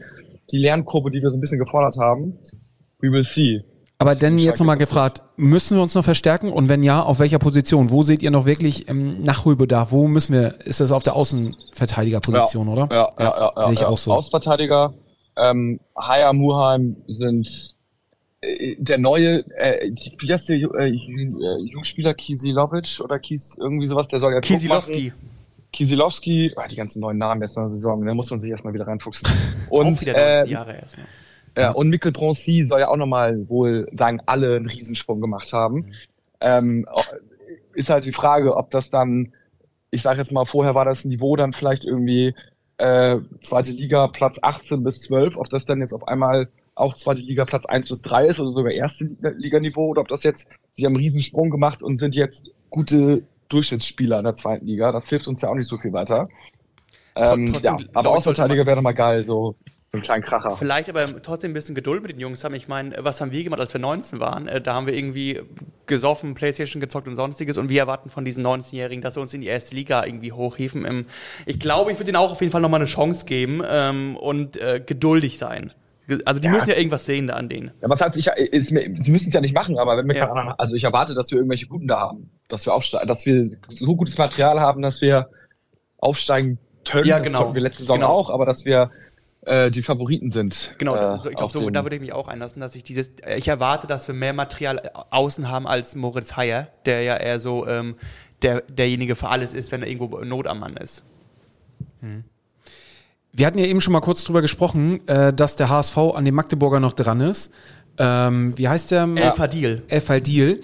Speaker 6: die Lernkurve, die wir so ein bisschen gefordert haben. We will see.
Speaker 1: Aber denn jetzt nochmal gefragt, müssen wir uns noch verstärken und wenn ja, auf welcher Position? Wo seht ihr noch wirklich ähm, Nachholbedarf? Wo müssen wir, ist das auf der Außenverteidigerposition,
Speaker 6: ja,
Speaker 1: oder?
Speaker 6: Ja, ja, ja. ja
Speaker 1: Sehe ich
Speaker 6: ja.
Speaker 1: auch so.
Speaker 6: Außenverteidiger, ähm, Haya, Muheim sind äh, der neue, äh, wie heißt der äh, Jungspieler Kisilovic oder Kis, irgendwie sowas, der soll ja
Speaker 2: Kisilowski.
Speaker 6: Kisilowski, ah, die ganzen neuen Namen jetzt in der Saison, da muss man sich erstmal wieder reinfuchsen.
Speaker 2: Und, auch wieder 90 äh, Jahre erst. Ne?
Speaker 6: Ja, und Mikkel Drancy soll ja auch nochmal wohl, sagen alle, einen Riesensprung gemacht haben. Mhm. Ähm, ist halt die Frage, ob das dann, ich sage jetzt mal, vorher war das Niveau dann vielleicht irgendwie äh, zweite Liga Platz 18 bis 12, ob das dann jetzt auf einmal auch zweite Liga Platz 1 bis 3 ist oder sogar erste Liganiveau oder ob das jetzt, sie haben einen Riesensprung gemacht und sind jetzt gute Durchschnittsspieler in der zweiten Liga. Das hilft uns ja auch nicht so viel weiter. Ähm, Trotzdem, ja, aber Außenverteidiger wäre doch mal geil, so einen kleinen Kracher.
Speaker 2: Vielleicht aber trotzdem ein bisschen Geduld mit den Jungs haben. Ich meine, was haben wir gemacht, als wir 19 waren? Äh, da haben wir irgendwie gesoffen, Playstation gezockt und sonstiges und wir erwarten von diesen 19-Jährigen, dass sie uns in die erste Liga irgendwie hochhieven. Ich glaube, ich würde ihnen auch auf jeden Fall nochmal eine Chance geben ähm, und äh, geduldig sein. Also die ja. müssen ja irgendwas sehen da an denen.
Speaker 6: Ja, was heißt, ich, ist sie müssen es ja nicht machen, aber wenn wir ja. keine, also ich erwarte, dass wir irgendwelche Guten da haben, dass wir aufsteigen, dass wir so gutes Material haben, dass wir aufsteigen können.
Speaker 2: Ja, genau.
Speaker 6: Das wir letzte Saison genau. auch, aber dass wir äh, die Favoriten sind.
Speaker 2: Genau, äh, so, ich glaube, so, da würde ich mich auch einlassen, dass ich dieses, ich erwarte, dass wir mehr Material außen haben als Moritz Heyer, der ja eher so ähm, der, derjenige für alles ist, wenn er irgendwo Not am Mann ist.
Speaker 1: Hm. Wir hatten ja eben schon mal kurz drüber gesprochen, äh, dass der HSV an dem Magdeburger noch dran ist. Ähm, wie heißt der?
Speaker 2: El Fadil.
Speaker 1: El Fadil.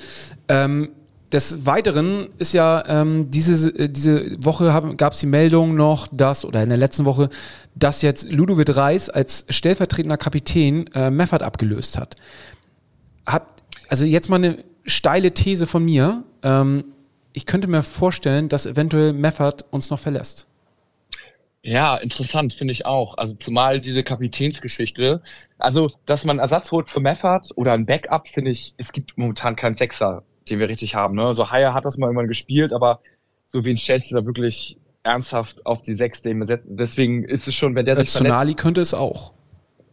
Speaker 1: Ähm, des Weiteren ist ja ähm, diese, äh, diese Woche gab es die Meldung noch, dass, oder in der letzten Woche, dass jetzt Ludovic Reis als stellvertretender Kapitän äh, Meffert abgelöst hat. hat. Also jetzt mal eine steile These von mir. Ähm, ich könnte mir vorstellen, dass eventuell Meffert uns noch verlässt.
Speaker 6: Ja, interessant, finde ich auch. Also zumal diese Kapitänsgeschichte. Also, dass man Ersatz holt für Meffert oder ein Backup, finde ich, es gibt momentan keinen Sechser, den wir richtig haben. Ne? So Haya hat das mal irgendwann gespielt, aber so wie ein du da wirklich ernsthaft auf die Sechs den setzen. Deswegen ist es schon, wenn der
Speaker 1: sich Tsunali könnte es auch.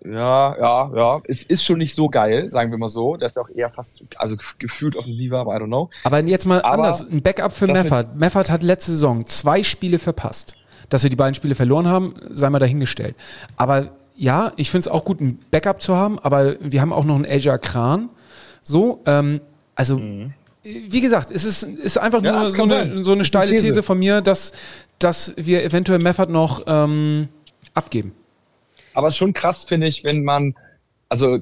Speaker 6: Ja, ja, ja. Es ist schon nicht so geil, sagen wir mal so. Der ist auch eher fast, also gefühlt offensiver, aber I don't know.
Speaker 1: Aber jetzt mal aber anders. Ein Backup für Meffert. Meffert hat letzte Saison zwei Spiele verpasst. Dass wir die beiden Spiele verloren haben, sei mal dahingestellt. Aber ja, ich finde es auch gut, ein Backup zu haben, aber wir haben auch noch einen Asia Kran. So, ähm, also, mhm. Wie gesagt, es ist, ist einfach ja, nur so eine, so eine steile These. These von mir, dass, dass wir eventuell Meffert noch ähm, abgeben.
Speaker 6: Aber schon krass, finde ich, wenn man, also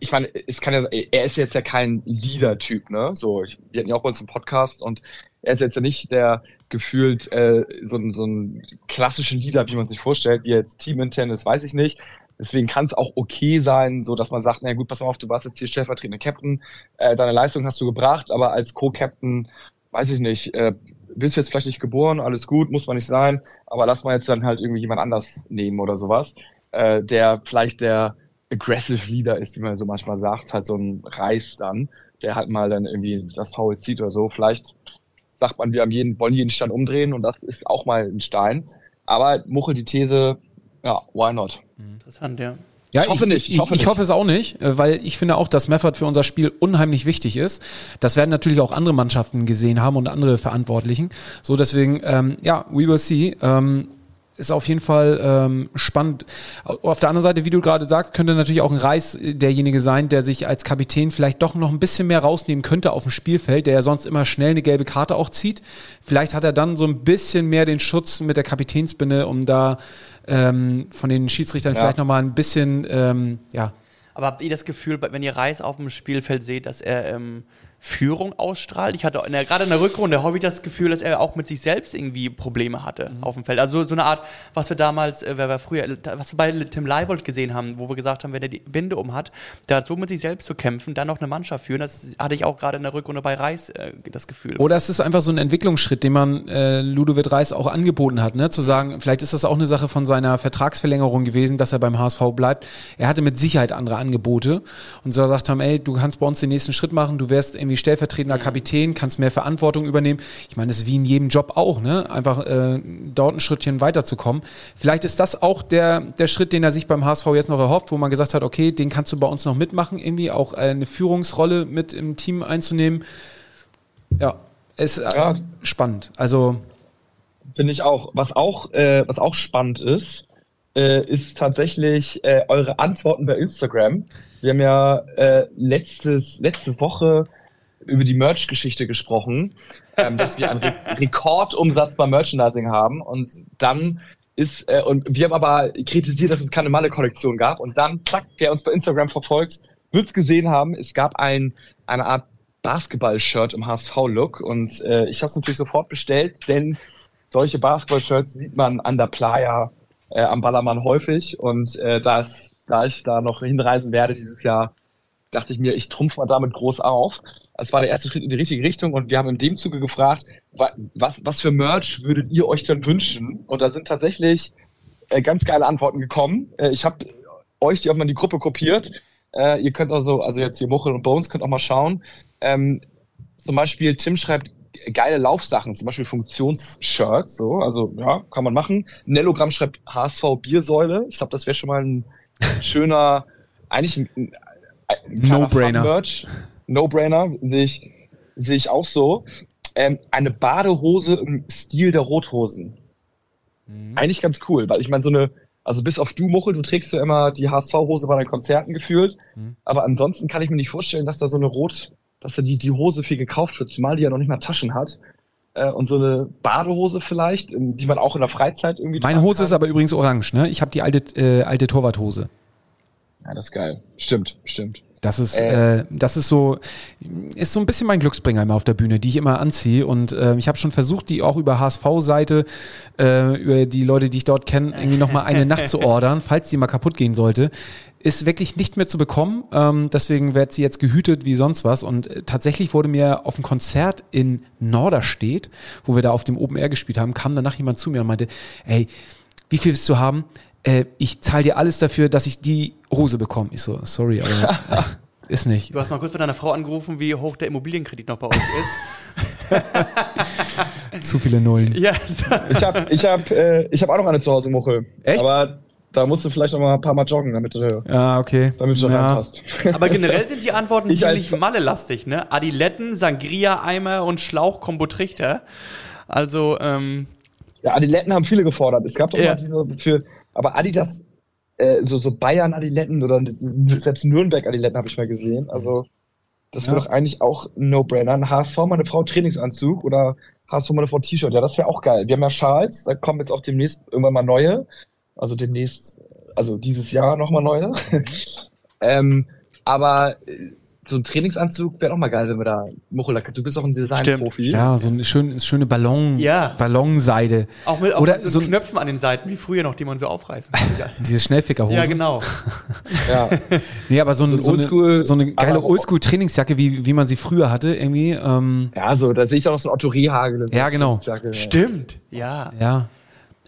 Speaker 6: ich meine, es kann ja, er ist jetzt ja kein Leader-Typ, ne? So, ich, wir hatten ja auch bei uns einen Podcast und er ist jetzt ja nicht der gefühlt äh, so, so ein klassischen Leader, wie man sich vorstellt, wie er jetzt teamintern ist, weiß ich nicht. Deswegen kann es auch okay sein, so dass man sagt, na gut, pass mal auf, du warst jetzt hier stellvertretender Captain, äh, deine Leistung hast du gebracht, aber als Co-Captain, weiß ich nicht, äh, bist du jetzt vielleicht nicht geboren, alles gut, muss man nicht sein, aber lass mal jetzt dann halt irgendwie jemand anders nehmen oder sowas, äh, der vielleicht der aggressive Leader ist, wie man so manchmal sagt, halt so ein Reis dann, der halt mal dann irgendwie das Foul zieht oder so. Vielleicht sagt man, wir haben jeden, wollen jeden Stein umdrehen und das ist auch mal ein Stein. Aber Muchel die These, ja, why not?
Speaker 2: Interessant, ja.
Speaker 1: Ja, ich hoffe ich, nicht. Ich, ich, hoffe, ich hoffe es auch nicht, äh, weil ich finde auch, dass Meffert für unser Spiel unheimlich wichtig ist. Das werden natürlich auch andere Mannschaften gesehen haben und andere Verantwortlichen. So deswegen, ähm, ja, we will see. Ähm, ist auf jeden Fall ähm, spannend. Auf der anderen Seite, wie du gerade sagst, könnte natürlich auch ein Reis äh, derjenige sein, der sich als Kapitän vielleicht doch noch ein bisschen mehr rausnehmen könnte auf dem Spielfeld, der ja sonst immer schnell eine gelbe Karte auch zieht. Vielleicht hat er dann so ein bisschen mehr den Schutz mit der Kapitänsbinde, um da ähm, von den Schiedsrichtern ja. vielleicht nochmal ein bisschen, ähm, ja.
Speaker 2: Aber habt ihr das Gefühl, wenn ihr Reis auf dem Spielfeld seht, dass er ähm, Führung ausstrahlt. Ich hatte in der, gerade in der Rückrunde habe ich das Gefühl, dass er auch mit sich selbst irgendwie Probleme hatte mhm. auf dem Feld. Also so eine Art, was wir damals, äh, wer war früher, was wir bei Tim Leibold gesehen haben, wo wir gesagt haben, wenn er die Winde um hat, hat so mit sich selbst zu kämpfen, dann noch eine Mannschaft führen. Das hatte ich auch gerade in der Rückrunde bei Reis äh, das Gefühl.
Speaker 1: Oder es ist einfach so ein Entwicklungsschritt, den man äh, Ludovic Reis auch angeboten hat, ne? zu sagen, vielleicht ist das auch eine Sache von seiner Vertragsverlängerung gewesen, dass er beim HSV bleibt. Er hatte mit Sicherheit andere Angebote und so gesagt haben, ey, du kannst bei uns den nächsten Schritt machen, du wärst irgendwie stellvertretender Kapitän, kannst mehr Verantwortung übernehmen. Ich meine, das ist wie in jedem Job auch, ne? Einfach äh, dort ein Schrittchen weiterzukommen. Vielleicht ist das auch der, der Schritt, den er sich beim HSV jetzt noch erhofft, wo man gesagt hat, okay, den kannst du bei uns noch mitmachen, irgendwie auch eine Führungsrolle mit im Team einzunehmen. Ja, ist äh, ja. spannend. Also
Speaker 6: finde ich auch. Was auch, äh, was auch spannend ist, äh, ist tatsächlich äh, eure Antworten bei Instagram. Wir haben ja äh, letztes, letzte Woche über die Merch-Geschichte gesprochen, ähm, dass wir einen Re Rekordumsatz beim Merchandising haben. Und dann ist, äh, und wir haben aber kritisiert, dass es keine Malle-Kollektion gab. Und dann, zack, wer uns bei Instagram verfolgt, wird es gesehen haben, es gab ein, eine Art Basketball-Shirt im HSV-Look und äh, ich habe es natürlich sofort bestellt, denn solche Basketball-Shirts sieht man an der Playa äh, am Ballermann häufig. Und äh, da, ist, da ich da noch hinreisen werde dieses Jahr, dachte ich mir, ich trumpf mal damit groß auf. Es war der erste Schritt in die richtige Richtung und wir haben in dem Zuge gefragt, was, was für Merch würdet ihr euch denn wünschen? Und da sind tatsächlich äh, ganz geile Antworten gekommen. Äh, ich habe euch die auch mal in die Gruppe kopiert. Äh, ihr könnt also, also jetzt hier Muchel und Bones, könnt auch mal schauen. Ähm, zum Beispiel Tim schreibt geile Laufsachen, zum Beispiel Funktionsshirts, so, also ja, kann man machen. Nellogramm schreibt HSV Biersäule. Ich glaube, das wäre schon mal ein schöner, eigentlich ein, ein, ein
Speaker 1: No-Brainer.
Speaker 6: No-Brainer, sehe ich, sehe ich auch so. Ähm, eine Badehose im Stil der Rothosen. Mhm. Eigentlich ganz cool, weil ich meine, so eine, also bis auf du, Muchel, du trägst ja immer die HSV-Hose bei deinen Konzerten gefühlt. Mhm. Aber ansonsten kann ich mir nicht vorstellen, dass da so eine Rot, dass da die, die Hose viel gekauft wird, zumal die ja noch nicht mal Taschen hat. Äh, und so eine Badehose vielleicht, die man auch in der Freizeit irgendwie
Speaker 1: Meine Hose kann. ist aber übrigens orange, ne? Ich habe die alte, äh, alte Torwarthose.
Speaker 6: Ja, das ist geil. Stimmt, stimmt.
Speaker 1: Das ist, äh. äh, das ist so, ist so ein bisschen mein Glücksbringer immer auf der Bühne, die ich immer anziehe. Und äh, ich habe schon versucht, die auch über HSV-Seite, äh, über die Leute, die ich dort kenne, irgendwie nochmal eine Nacht zu ordern, falls die mal kaputt gehen sollte. Ist wirklich nicht mehr zu bekommen. Ähm, deswegen wird sie jetzt gehütet wie sonst was. Und äh, tatsächlich wurde mir auf dem Konzert in Norderstedt, wo wir da auf dem Open Air gespielt haben, kam danach jemand zu mir und meinte, ey, wie viel willst du haben? äh, ich zahle dir alles dafür, dass ich die Hose bekomme. Ich so, sorry, aber ist nicht.
Speaker 2: Du hast mal kurz bei deiner Frau angerufen, wie hoch der Immobilienkredit noch bei euch ist.
Speaker 1: Zu viele Nullen.
Speaker 6: Ja. ich habe ich hab, äh, ich hab auch noch eine zu Hause, Muchel. Echt? Aber da musst du vielleicht noch mal ein paar Mal joggen, damit du,
Speaker 1: ja, okay.
Speaker 6: damit du ja. reinpasst.
Speaker 2: Aber generell sind die Antworten ich ziemlich Malle-lastig, ne? Adiletten, Sangria-Eimer und Schlauch-Kombo-Trichter. Also, ähm,
Speaker 6: Ja, Adiletten haben viele gefordert. Es gab doch ja. mal diese für, aber Adidas, äh, so, so Bayern-Adiletten oder selbst Nürnberg-Adiletten habe ich mal gesehen. Also, das ja. wäre doch eigentlich auch ein No-Brainer. Ein HSV, meine Frau Trainingsanzug oder HSV, meine Frau T-Shirt. Ja, das wäre auch geil. Wir haben ja Schals, da kommen jetzt auch demnächst irgendwann mal neue. Also demnächst, also dieses Jahr nochmal neue. Mhm. ähm, aber äh, so ein Trainingsanzug wäre auch mal geil, wenn wir da, Muchela, du bist auch ein Designprofi.
Speaker 1: Ja, so eine schöne, schöne Ballon,
Speaker 2: ja.
Speaker 1: Ballonseide.
Speaker 2: Auch mit, auch Oder mit so, so Knöpfen an den Seiten, wie früher noch, die man so aufreißen kann.
Speaker 1: Diese Schnellfickerhose.
Speaker 2: Ja, genau.
Speaker 6: ja.
Speaker 1: Nee, aber so, ein, so, eine, so eine geile Oldschool-Trainingsjacke, wie, wie man sie früher hatte, irgendwie. Ähm,
Speaker 6: ja, so, da sehe ich auch noch so ein Otto Rehagel.
Speaker 1: Ja, genau.
Speaker 2: Stimmt, ja.
Speaker 1: Ja.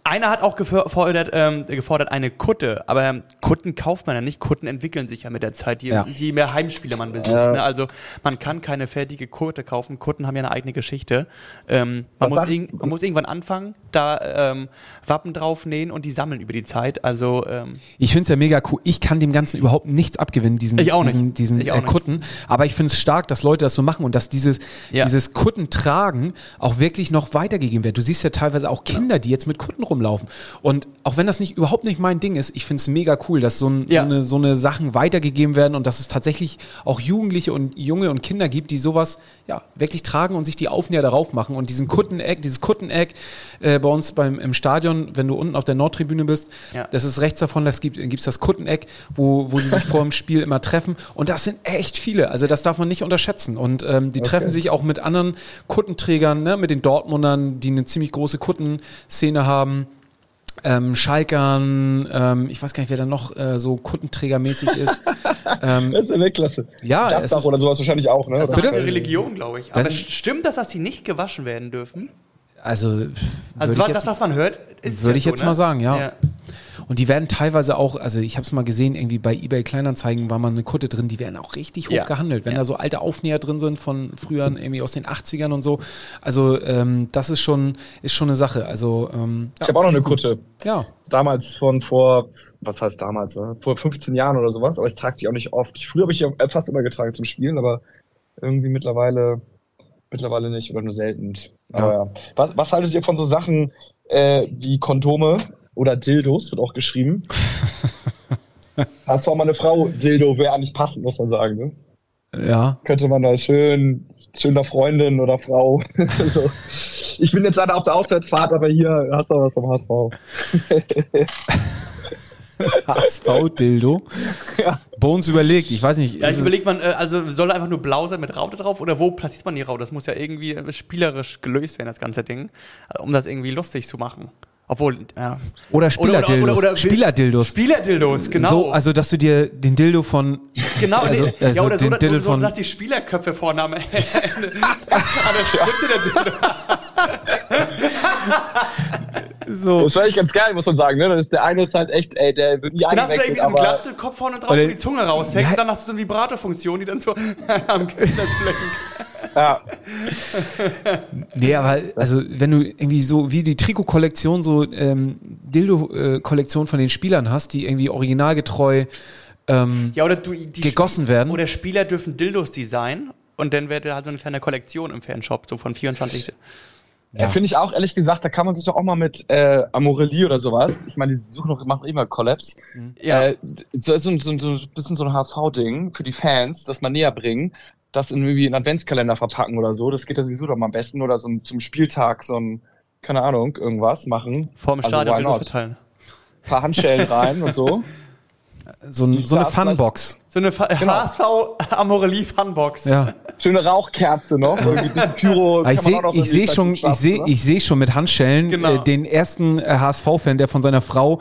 Speaker 2: Einer hat auch gefordert, ähm, gefordert eine Kutte, aber Kutten kauft man ja nicht. Kutten entwickeln sich ja mit der Zeit, je, ja. je mehr Heimspiele man besucht. Ja. Ne? Also man kann keine fertige Kutte kaufen. Kutten haben ja eine eigene Geschichte. Ähm, man, muss man, muss irgendwann anfangen, da ähm, Wappen drauf nähen und die sammeln über die Zeit. Also ähm,
Speaker 1: ich finde es ja mega cool. Ich kann dem Ganzen überhaupt nichts abgewinnen, diesen,
Speaker 2: ich auch
Speaker 1: diesen,
Speaker 2: nicht.
Speaker 1: diesen
Speaker 2: ich
Speaker 1: äh, Kutten. Aber ich finde es stark, dass Leute das so machen und dass dieses, ja. dieses Kutten tragen auch wirklich noch weitergegeben wird. Du siehst ja teilweise auch Kinder, die jetzt mit Kutten rum rumlaufen. Und auch wenn das nicht überhaupt nicht mein Ding ist, ich finde es mega cool, dass so, ein, ja. so, eine, so eine Sachen weitergegeben werden und dass es tatsächlich auch Jugendliche und Junge und Kinder gibt, die sowas ja wirklich tragen und sich die Aufnäher darauf machen. Und diesen Kutteneck, dieses Kutteneck äh, bei uns beim im Stadion, wenn du unten auf der Nordtribüne bist, ja. das ist rechts davon, das gibt es das Kutteneck, wo, wo sie sich vor dem Spiel immer treffen. Und das sind echt viele. Also das darf man nicht unterschätzen. Und ähm, die okay. treffen sich auch mit anderen Kuttenträgern, ne, mit den Dortmundern, die eine ziemlich große Kuttenszene haben ähm, Schalkern, ähm, ich weiß gar nicht, wer da noch äh, so Kuttenträgermäßig ist.
Speaker 6: ähm, das ist ja Weltklasse.
Speaker 1: Ja, es ist,
Speaker 6: oder sowas wahrscheinlich auch, ne?
Speaker 2: Das ist eine Religion, glaube ich. Aber das stimmt das, dass sie nicht gewaschen werden dürfen?
Speaker 1: Also,
Speaker 2: also das, was man hört,
Speaker 1: ist Würde ja ich so, jetzt ne? mal sagen, ja. ja. Und die werden teilweise auch, also ich habe es mal gesehen, irgendwie bei eBay Kleinanzeigen war mal eine Kutte drin, die werden auch richtig hoch ja. gehandelt. Wenn ja. da so alte Aufnäher drin sind von früher, irgendwie aus den 80ern und so. Also ähm, das ist schon, ist schon eine Sache. Also ähm,
Speaker 6: Ich habe auch noch eine Kutte.
Speaker 1: Ja.
Speaker 6: Damals von vor, was heißt damals, ne? vor 15 Jahren oder sowas, aber ich trage die auch nicht oft. Früher habe ich ja fast immer getragen zum Spielen, aber irgendwie mittlerweile mittlerweile nicht oder nur selten. Aber ja. Was, was haltet ihr von so Sachen äh, wie Kondome? Oder Dildos, wird auch geschrieben. HSV meine Frau, Dildo wäre eigentlich passend, muss man sagen. Ne?
Speaker 1: Ja.
Speaker 6: Könnte man da schön, schöner Freundin oder Frau. so. Ich bin jetzt leider auf der Auswärtsfahrt, aber hier hast du was vom HSV.
Speaker 1: HSV-Dildo.
Speaker 6: Ja.
Speaker 1: Bones überlegt, ich weiß nicht.
Speaker 2: Ja, ich
Speaker 1: es-
Speaker 2: überlegt man, äh, also soll er einfach nur blau sein mit Raute drauf oder wo platziert man die Raute? Das muss ja irgendwie äh, spielerisch gelöst werden, das ganze Ding, äh, um das irgendwie lustig zu machen. Obwohl, ja.
Speaker 1: oder Spielerdildos. Spielerdildos.
Speaker 2: Spielerdildos, genau.
Speaker 1: So, also, dass du dir den Dildo von.
Speaker 2: genau,
Speaker 1: also-
Speaker 2: nee,
Speaker 1: also
Speaker 2: ja, oder so,
Speaker 1: den
Speaker 2: dass,
Speaker 1: Diddle
Speaker 2: so,
Speaker 1: von-
Speaker 2: dass die Spielerköpfe vorne am, an der Spitze der Dildo.
Speaker 1: So.
Speaker 6: Das war echt ganz geil, muss man sagen. Ne? Das ist, der eine ist halt echt, ey, der wird nie
Speaker 2: Dann hast du da irgendwie so einen Glatzelkopf vorne drauf,
Speaker 1: Oder-
Speaker 2: wo die Zunge raushängt
Speaker 1: Ja.
Speaker 2: und dann hast du so eine Vibratorfunktion, die dann so am blinkt.
Speaker 6: Ja,
Speaker 1: Nee, aber also wenn du irgendwie so wie die Trikot-Kollektion, so ähm, Dildo-Kollektion von den Spielern hast, die irgendwie originalgetreu ähm,
Speaker 2: Ja, oder du, die
Speaker 1: Gegossen
Speaker 2: Spiel-
Speaker 1: werden.
Speaker 2: Oder Spieler dürfen Dildos designen und dann wird halt so eine kleine Kollektion im Fanshop, so von 24.
Speaker 6: Ja. Finde ich auch, ehrlich gesagt, da kann man sich doch auch mal mit äh, Amorelie oder sowas, ich meine, die suchen noch, machen immer Collabs,
Speaker 2: Ja.
Speaker 6: äh, so, so, so, so ein bisschen so ein HSV-Ding für die Fans, das mal näher bringen, das in irgendwie einen Adventskalender verpacken oder so, das geht ja sowieso doch mal am besten, oder so ein, zum Spieltag so ein, keine Ahnung, irgendwas machen.
Speaker 2: Vor dem
Speaker 6: Also,
Speaker 2: Stadion
Speaker 6: not?
Speaker 2: verteilen.
Speaker 6: Ein paar Handschellen rein und so.
Speaker 1: so, ein, so eine Funbox.
Speaker 2: So eine Fa
Speaker 6: Genau.
Speaker 2: HSV Amorelie Funbox.
Speaker 1: Ja.
Speaker 6: Schöne Rauchkerze noch, bisschen Pyro.
Speaker 1: Ich sehe ich seh schon, ich sehe
Speaker 6: schaffen,
Speaker 1: ich seh schon mit Handschellen
Speaker 2: Genau.
Speaker 1: äh, den ersten äh, HSV-Fan, der von seiner Frau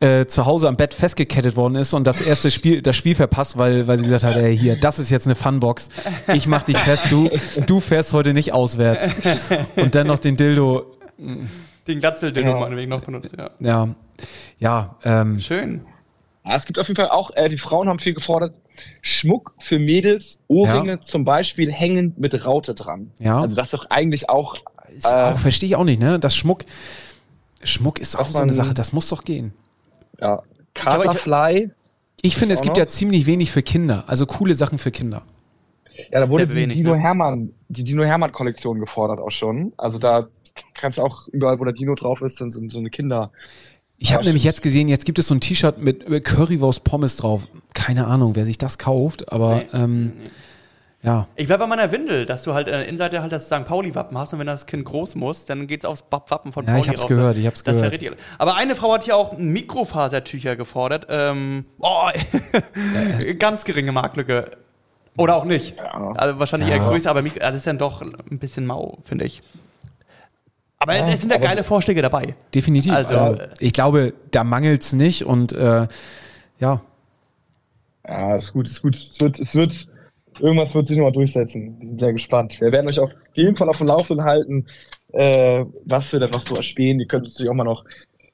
Speaker 1: äh, zu Hause am Bett festgekettet worden ist und das erste Spiel, das Spiel verpasst, weil, weil sie gesagt hat, ey, hier, das ist jetzt eine Funbox. Ich mach dich fest, du, du fährst heute nicht auswärts. Und dann noch den Dildo,
Speaker 2: Den Glatzeldildo
Speaker 6: Ja.
Speaker 2: meinetwegen noch benutzt, ja.
Speaker 1: ja, ja, ähm,
Speaker 2: Schön.
Speaker 6: Ja, es gibt auf jeden Fall auch, äh, die Frauen haben viel gefordert, Schmuck für Mädels, Ohrringe
Speaker 1: Ja.
Speaker 6: zum Beispiel hängend mit Raute dran.
Speaker 1: Ja.
Speaker 6: Also das ist doch eigentlich auch, Äh,
Speaker 1: auch, verstehe ich auch nicht, ne? Das Schmuck, Schmuck ist auch so eine
Speaker 6: man-
Speaker 1: Sache, das muss doch gehen.
Speaker 6: ja,
Speaker 2: aber ich-.
Speaker 1: Ich finde, es gibt
Speaker 6: noch?
Speaker 1: ja ziemlich wenig für Kinder, also coole Sachen für Kinder.
Speaker 6: Ja, da wurde die
Speaker 2: wenig,
Speaker 6: Dino
Speaker 2: ne?
Speaker 6: Hermann, die Dino Hermann Kollektion gefordert auch schon. Also da kannst du auch überall, wo der Dino drauf ist, dann so, so eine Kinder.
Speaker 1: Ich habe nämlich jetzt gesehen, jetzt gibt es so ein T-Shirt mit äh, Currywurst Pommes drauf. Keine Ahnung, wer sich das kauft, aber
Speaker 2: Nee.
Speaker 1: ähm, ja.
Speaker 2: Ich bleib bei meiner Windel, dass du halt äh, Innenseite halt das St. Pauli-Wappen hast und wenn das Kind groß muss, dann geht's aufs Bap- Wappen von
Speaker 1: Ja,
Speaker 2: Pauli
Speaker 1: ich hab's
Speaker 2: rauf.
Speaker 1: gehört, ich hab's
Speaker 2: das
Speaker 1: gehört.
Speaker 2: Richtig. Aber eine Frau hat hier auch Mikrofasertücher gefordert. Ähm, oh, ganz geringe Marktlücke. Oder auch nicht. Also wahrscheinlich
Speaker 1: Ja.
Speaker 2: eher größer, aber Mikro, also das ist dann doch ein bisschen mau, finde ich. Aber
Speaker 6: Ja,
Speaker 2: es sind ja geile Vorschläge dabei.
Speaker 1: Definitiv.
Speaker 2: Also,
Speaker 1: Also,
Speaker 2: äh,
Speaker 1: ich glaube, da mangelt's nicht und äh, ja,
Speaker 6: Ja, ist gut, ist gut. Es wird, es wird, irgendwas wird sich nochmal durchsetzen. Wir sind sehr gespannt. Wir werden euch auf jeden Fall auf dem Laufenden halten, äh, was wir dann noch so erspähen. Ihr könnt natürlich auch mal noch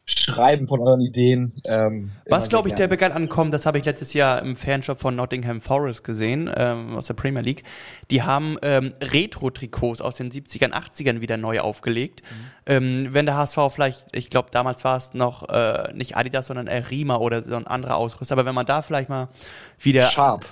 Speaker 6: schreiben von euren Ideen. Ähm,
Speaker 2: Was, glaube ich, der begeil ankommt, das habe ich letztes Jahr im Fanshop von Nottingham Forest gesehen, ähm, aus der Premier League. Die haben ähm, Retro-Trikots aus den 70ern, 80ern wieder neu aufgelegt. Ähm, wenn der HSV vielleicht, ich glaube, damals war es noch äh, nicht Adidas, sondern äh, Rima oder so ein anderer Ausrüster, aber wenn man da vielleicht mal wieder.
Speaker 6: Sharp.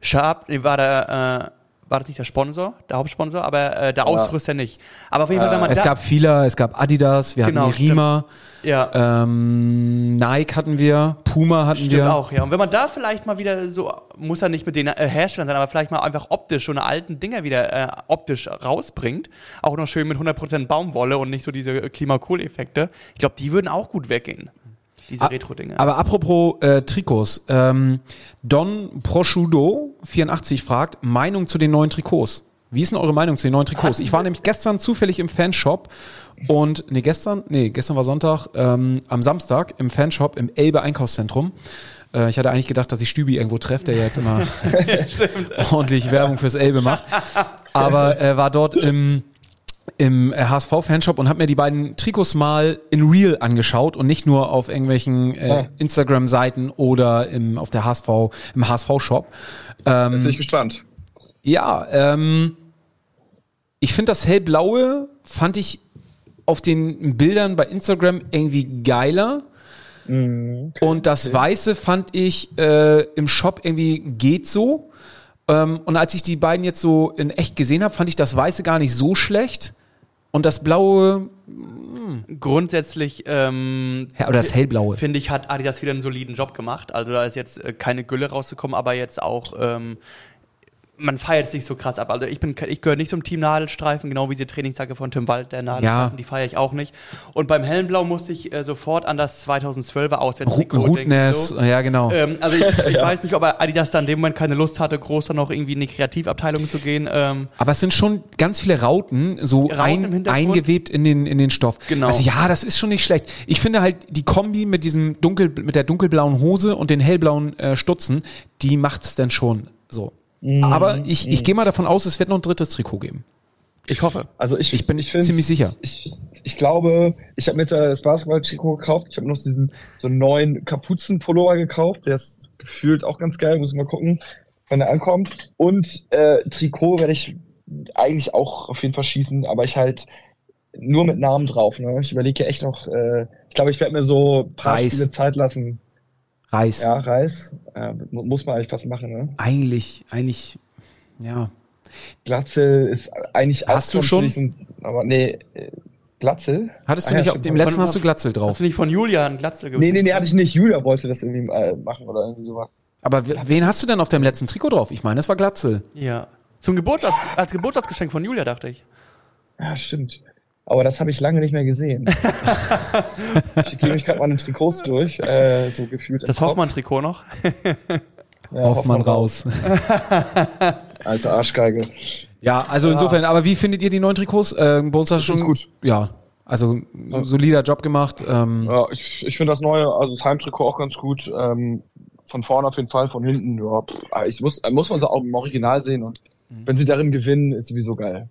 Speaker 2: Sharp, war der. Äh, war das nicht der Sponsor, der Hauptsponsor, aber äh, der Ausrüster nicht. Aber auf jeden Fall, wenn man
Speaker 1: es
Speaker 2: da,
Speaker 1: gab Fila, es gab Adidas, wir
Speaker 2: Genau,
Speaker 1: hatten die Rima,
Speaker 2: ja,
Speaker 1: ähm, Nike hatten wir, Puma hatten
Speaker 2: Stimmt
Speaker 1: wir.
Speaker 2: auch, ja. Und wenn man da vielleicht mal wieder so, muss er nicht mit den äh, Herstellern sein, aber vielleicht mal einfach optisch so eine alten Dinger wieder äh, optisch rausbringt, auch noch schön mit 100% Baumwolle und nicht so diese äh, Klimakohl-Effekte, ich glaube, die würden auch gut weggehen. Diese
Speaker 1: Ah,
Speaker 2: Retro-Dinger.
Speaker 1: Aber apropos äh, Trikots, ähm, Don Prosciudo 84 fragt, Meinung zu den neuen Trikots. Wie ist denn eure Meinung zu den neuen Trikots? Ich war nämlich gestern zufällig im Fanshop und, nee, gestern, nee, gestern war Sonntag, ähm, am Samstag im Fanshop im Elbe Einkaufszentrum. Äh, ich hatte eigentlich gedacht, dass ich Stübi irgendwo treffe, der ja jetzt immer ordentlich Werbung fürs Elbe macht. Aber äh, war dort im, im HSV-Fanshop und habe mir die beiden Trikots mal in Real angeschaut und nicht nur auf irgendwelchen äh, Instagram-Seiten oder im, auf der HSV, im HSV-Shop.
Speaker 6: Jetzt bin ich gespannt.
Speaker 1: Ja, ähm, ich finde das hellblaue fand ich auf den Bildern bei Instagram irgendwie geiler. Und das Weiße fand ich äh, im Shop irgendwie geht so. Ähm, und als ich die beiden jetzt so in echt gesehen habe, fand ich das Weiße gar nicht so schlecht. Und das Blaue,
Speaker 2: Grundsätzlich ähm,
Speaker 1: Ja, oder das hellblaue.
Speaker 2: finde ich, hat Adidas wieder einen soliden Job gemacht. Also da ist jetzt äh, keine Gülle rauszukommen, aber jetzt auch, ähm, man feiert es nicht so krass ab. Also ich bin, ich gehöre nicht zum Team Nadelstreifen, genau wie diese Trainingsjacke von Tim Wald, der Nadelstreifen,
Speaker 1: Ja.
Speaker 2: die feiere ich auch nicht. Und beim hellen Blau musste ich äh, sofort an das 2012er
Speaker 1: Ru
Speaker 2: Auswärtstrikot denken. So.
Speaker 1: ja genau.
Speaker 2: Ähm, also ich, ich weiß nicht, ob Adidas da in dem Moment keine Lust hatte, groß dann noch irgendwie in die Kreativabteilung zu gehen. Ähm,
Speaker 1: Aber es sind schon ganz viele Rauten so
Speaker 2: Rauten
Speaker 1: ein, eingewebt in den, in den Stoff.
Speaker 2: Genau.
Speaker 1: Also ja, das ist schon nicht schlecht. Ich finde halt die Kombi mit diesem dunkel, mit der dunkelblauen Hose und den hellblauen äh, Stutzen, die macht's dann schon so.
Speaker 6: Mhm.
Speaker 1: Aber ich, ich gehe mal davon aus, es wird noch ein drittes Trikot geben.
Speaker 2: ich hoffe.
Speaker 6: Also ich,
Speaker 1: Ich bin
Speaker 6: find's-
Speaker 1: ziemlich sicher.
Speaker 6: Ich, ich glaube, ich habe mir jetzt das Basketball-Trikot gekauft. Ich habe noch diesen so einen neuen Kapuzenpullover gekauft. Der ist gefühlt auch ganz geil. Muss ich mal gucken, wann er ankommt. Und äh, Trikot werde ich eigentlich auch auf jeden Fall schießen, aber ich halt nur mit Namen drauf. Ne? Ich überlege echt noch. Äh, ich glaube, ich werde mir so ein paar
Speaker 1: Reis.
Speaker 6: Spiele Zeit lassen.
Speaker 1: Reis.
Speaker 6: Ja, Reis. Äh, mu- muss man eigentlich fast machen. Ne?
Speaker 1: Eigentlich, eigentlich, ja.
Speaker 6: Glatzel ist eigentlich
Speaker 1: Hast du
Speaker 6: schon ein- aber nee, äh, Glatzel?
Speaker 1: Hattest du
Speaker 6: Ah, ja,
Speaker 1: nicht auf
Speaker 6: stimmt.
Speaker 1: dem letzten
Speaker 2: Von-
Speaker 1: hast du Glatzel
Speaker 2: Hast
Speaker 1: drauf.
Speaker 2: du nicht von Julia einen Glatzel
Speaker 6: Nee, nee, nee, hatte ich nicht. Julia wollte das irgendwie äh, machen oder irgendwie sowas.
Speaker 1: Aber wen hast du denn auf deinem letzten Trikot drauf? Ich meine, das war Glatzel.
Speaker 2: Ja. Zum Geburtstags als Geburtstagsgeschenk von Julia, dachte ich.
Speaker 6: Ja, stimmt. Aber das habe ich lange nicht mehr gesehen. ich gehe mich gerade mal in Trikots durch, äh, so gefühlt.
Speaker 2: Das. Hoffmann-Trikot noch.
Speaker 6: Ja,
Speaker 1: Hoffmann raus.
Speaker 6: Alte Arschgeige.
Speaker 1: Ja, also insofern, aber wie findet ihr die neuen Trikots? Ähm, bei uns
Speaker 6: find's
Speaker 1: schon
Speaker 6: gut.
Speaker 1: Ja, also solider Job gemacht. Ähm,
Speaker 6: Ja, ich, ich finde das neue, also das Heimtrikot auch ganz gut. Ähm, von vorne auf jeden Fall, von hinten, ja. Ich muss, äh, muss man sie auch im Original sehen und
Speaker 1: Mhm.
Speaker 6: wenn sie darin gewinnen, ist sowieso geil.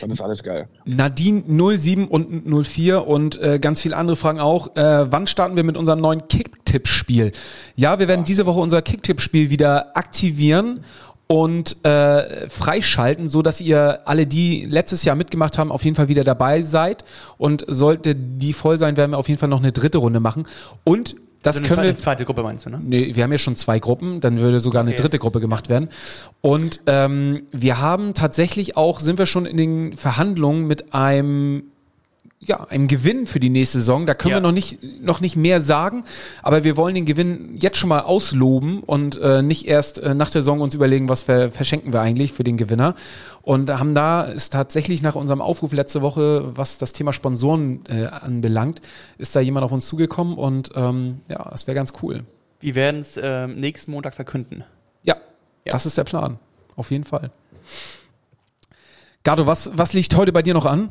Speaker 6: Dann ist alles geil.
Speaker 1: Nadine 07 und 04 und äh, ganz viele andere Fragen auch. Äh, wann starten wir mit unserem neuen Kicktipp-Spiel? Ja, wir werden diese Woche unser Kicktipp-Spiel wieder aktivieren und äh, freischalten, so dass ihr alle, die letztes Jahr mitgemacht haben, auf jeden Fall wieder dabei seid. Und sollte die voll sein, werden wir auf jeden Fall noch eine dritte Runde machen. Und das
Speaker 2: Also eine
Speaker 1: können wir
Speaker 2: zweite, zweite Gruppe meinst du, ne?
Speaker 1: Nee, wir haben ja schon zwei Gruppen, dann würde sogar eine
Speaker 2: Okay.
Speaker 1: dritte Gruppe gemacht werden. Und ähm, wir haben tatsächlich auch, sind wir schon in den Verhandlungen mit einem ja, einem Gewinn für die nächste Saison. Da können
Speaker 2: Ja.
Speaker 1: wir noch nicht, noch nicht mehr sagen, aber wir wollen den Gewinn jetzt schon mal ausloben und äh, nicht erst äh, nach der Saison uns überlegen, was wir, verschenken wir eigentlich für den Gewinner. Und haben da ist tatsächlich nach unserem Aufruf letzte Woche, was das Thema Sponsoren äh, anbelangt, ist da jemand auf uns zugekommen und ähm, ja, das wäre ganz cool.
Speaker 2: Wir werden es ähm, nächsten Montag verkünden.
Speaker 1: Ja,
Speaker 2: Ja.
Speaker 1: das ist der Plan. Auf jeden Fall. Gato, was, was liegt heute bei dir noch an?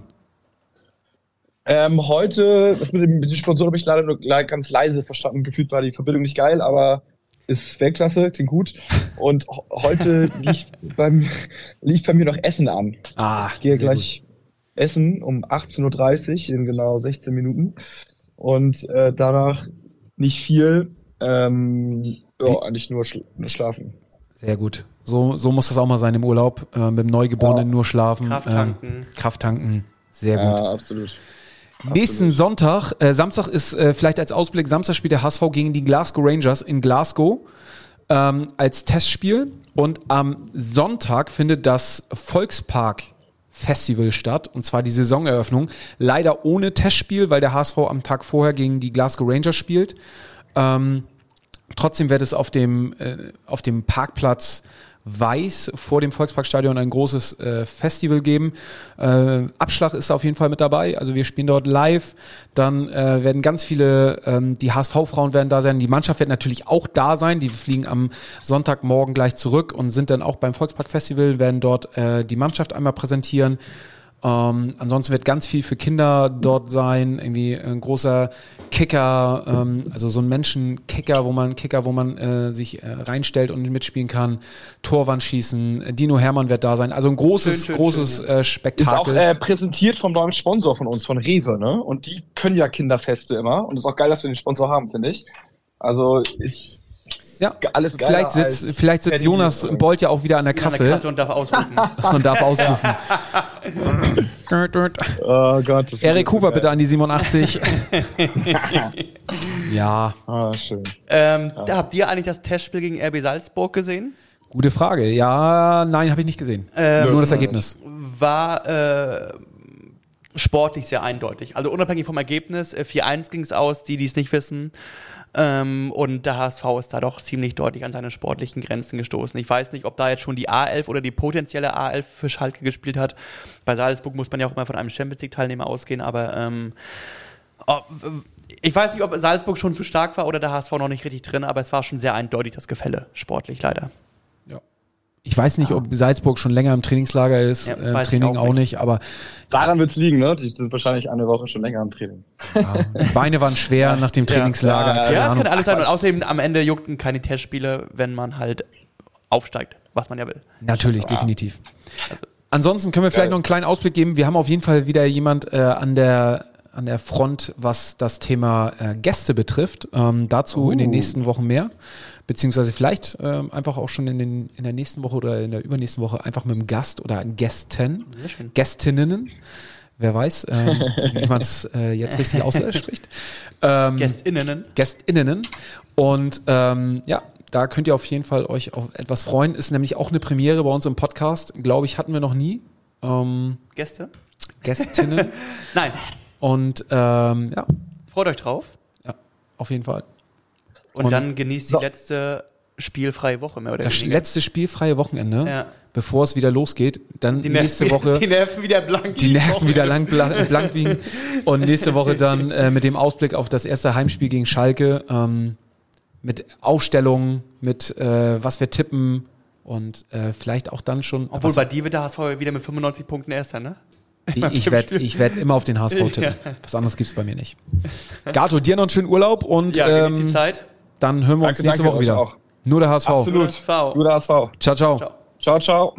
Speaker 6: Ähm, heute, das mit dem, mit Sponsor habe ich leider nur ganz leise verstanden. Gefühlt war die Verbindung nicht geil, aber ist Weltklasse, klingt gut. Und heute liegt, beim, liegt bei mir noch Essen an.
Speaker 1: Ah,
Speaker 6: Ich gehe gleich essen um 18.30 Uhr in genau 16 Minuten. Und äh, danach nicht viel. Ähm, ja, eigentlich nur, schl nur schlafen.
Speaker 1: Sehr gut. So, so muss das auch mal sein im Urlaub. Äh, mit dem Neugeborenen
Speaker 6: Ja.
Speaker 1: nur schlafen.
Speaker 2: Kraft
Speaker 1: ähm,
Speaker 2: tanken.
Speaker 1: Kraft tanken. Sehr
Speaker 6: Ja,
Speaker 1: gut. Nächsten Sonntag, äh, Samstag ist äh, vielleicht als Ausblick, Samstag spielt der HSV gegen die Glasgow Rangers in Glasgow ähm, als Testspiel. Und am Sonntag findet das Volkspark Festival statt, und zwar die Saisoneröffnung. Leider ohne Testspiel, weil der HSV am Tag vorher gegen die Glasgow Rangers spielt. Ähm, Trotzdem wird es auf dem, äh, auf dem Parkplatz Weiß vor dem Volksparkstadion ein großes äh, Festival geben. Äh, Abschlag ist auf jeden Fall mit dabei. Also wir spielen dort live. Dann äh, werden ganz viele, ähm, die HSV-Frauen werden da sein. Die Mannschaft wird natürlich auch da sein. Die fliegen am Sonntagmorgen gleich zurück und sind dann auch beim Volkspark-Festival, werden dort äh, die Mannschaft einmal präsentieren. Ähm, ansonsten wird ganz viel für Kinder dort sein, irgendwie ein großer Kicker, ähm, also so ein Menschenkicker, wo man Kicker, wo man äh, sich äh, reinstellt und mitspielen kann, Torwand schießen, Dino Hermann wird da sein, also ein großes,
Speaker 2: Schön, schön,
Speaker 1: großes
Speaker 2: schön,
Speaker 1: äh,
Speaker 6: Ist auch
Speaker 1: Spektakel.
Speaker 6: äh, präsentiert vom neuen Sponsor von uns, von Rewe, ne? Und die können ja Kinderfeste immer. Und es ist auch geil, dass wir den Sponsor haben, finde ich. Also ist
Speaker 1: ja,
Speaker 6: alles geiler
Speaker 1: vielleicht sitzt,
Speaker 6: als
Speaker 1: vielleicht sitzt Jonas Bolt ja auch wieder an der
Speaker 2: An
Speaker 1: Kasse,
Speaker 2: der Kasse und darf ausrufen.
Speaker 1: und darf ausrufen.
Speaker 6: Oh Gott.
Speaker 1: Erik
Speaker 6: geil.
Speaker 1: bitte an die 87. ja,
Speaker 6: Ah, schön.
Speaker 2: ähm, da habt ihr eigentlich das Testspiel gegen RB Salzburg gesehen?
Speaker 1: gute Frage. Ja, nein, habe ich nicht gesehen.
Speaker 2: Ähm,
Speaker 1: Nur das Ergebnis.
Speaker 2: War äh, sportlich sehr eindeutig. Also unabhängig vom Ergebnis, äh, 4-1 ging es aus, die, die es nicht wissen. Ähm, und der HSV ist da doch ziemlich deutlich an seine sportlichen Grenzen gestoßen. Ich weiß nicht, ob da jetzt schon die A11 oder die potenzielle A11 für Schalke gespielt hat. Bei Salzburg muss man ja auch immer von einem Champions League-Teilnehmer ausgehen, aber ähm, oh, ich weiß nicht, ob Salzburg schon zu stark war oder der HSV noch nicht richtig drin, aber es war schon sehr eindeutig das Gefälle, sportlich leider.
Speaker 1: Ich weiß nicht, ob Salzburg schon länger im Trainingslager ist,
Speaker 2: Ja,
Speaker 1: äh, Training
Speaker 2: auch
Speaker 1: auch
Speaker 2: nicht.
Speaker 1: nicht, aber
Speaker 6: Daran wird's liegen, ne? Die sind wahrscheinlich eine Woche schon länger im Training.
Speaker 1: ja, die Beine waren schwer nach dem Trainingslager.
Speaker 6: Ja,
Speaker 2: Ja, das kann alles sein. Und außerdem am Ende juckten keine Testspiele, wenn man halt aufsteigt, was man ja will.
Speaker 1: Natürlich, definitiv.
Speaker 2: Also-
Speaker 1: Ansonsten können wir vielleicht noch einen kleinen Ausblick geben. Wir haben auf jeden Fall wieder jemand äh, an der an der Front, was das Thema äh, Gäste betrifft. Ähm, dazu in den nächsten Wochen mehr. Beziehungsweise vielleicht ähm, einfach auch schon in, den, in der nächsten Woche oder in der übernächsten Woche einfach mit einem Gast oder Gästen. Gästinnen. Wer weiß, ähm, wie man es äh, jetzt richtig ausspricht. Ähm,
Speaker 2: GästInnen.
Speaker 1: GästInnen. Und ähm, ja, da könnt ihr auf jeden Fall euch auf etwas freuen. Ist nämlich auch eine Premiere bei uns im Podcast. Glaube ich, hatten wir noch nie. Ähm,
Speaker 2: Gäste?
Speaker 1: Gästinnen.
Speaker 2: Nein,
Speaker 1: Und ähm, ja,
Speaker 2: freut euch drauf.
Speaker 1: ja, auf jeden Fall.
Speaker 2: Und,
Speaker 1: Und-
Speaker 2: dann genießt die
Speaker 6: So.
Speaker 2: letzte spielfreie Woche mehr oder
Speaker 1: Das
Speaker 2: weniger.
Speaker 1: letzte spielfreie Wochenende,
Speaker 2: Ja.
Speaker 1: bevor es wieder losgeht. Dann
Speaker 2: Die
Speaker 1: nächste
Speaker 2: Nerven,
Speaker 1: Woche
Speaker 2: Die Nerven wieder blank.
Speaker 1: die Nerven wieder lang blank, liegen. Und nächste Woche dann äh, mit dem Ausblick auf das erste Heimspiel gegen Schalke. Ähm, mit Aufstellungen, mit äh, was wir tippen und äh, vielleicht auch dann schon.
Speaker 2: Obwohl
Speaker 1: was,
Speaker 2: bei dir wird der HSV wieder mit 95 Punkten erster, ne?
Speaker 1: ich ich werde ich werd immer auf den HSV tippen. Was anderes gibt's bei mir nicht. Gato, dir noch einen schönen Urlaub und
Speaker 2: Ja,
Speaker 1: ähm,
Speaker 2: die Zeit.
Speaker 1: Dann hören wir uns
Speaker 6: Danke,
Speaker 1: nächste
Speaker 6: danke
Speaker 1: Woche wieder.
Speaker 6: auch.
Speaker 1: Nur der HSV.
Speaker 6: Absolut.
Speaker 2: HSV.
Speaker 6: Guter HSV.
Speaker 1: Ciao, ciao.
Speaker 2: Ciao.
Speaker 6: Ciao, ciao.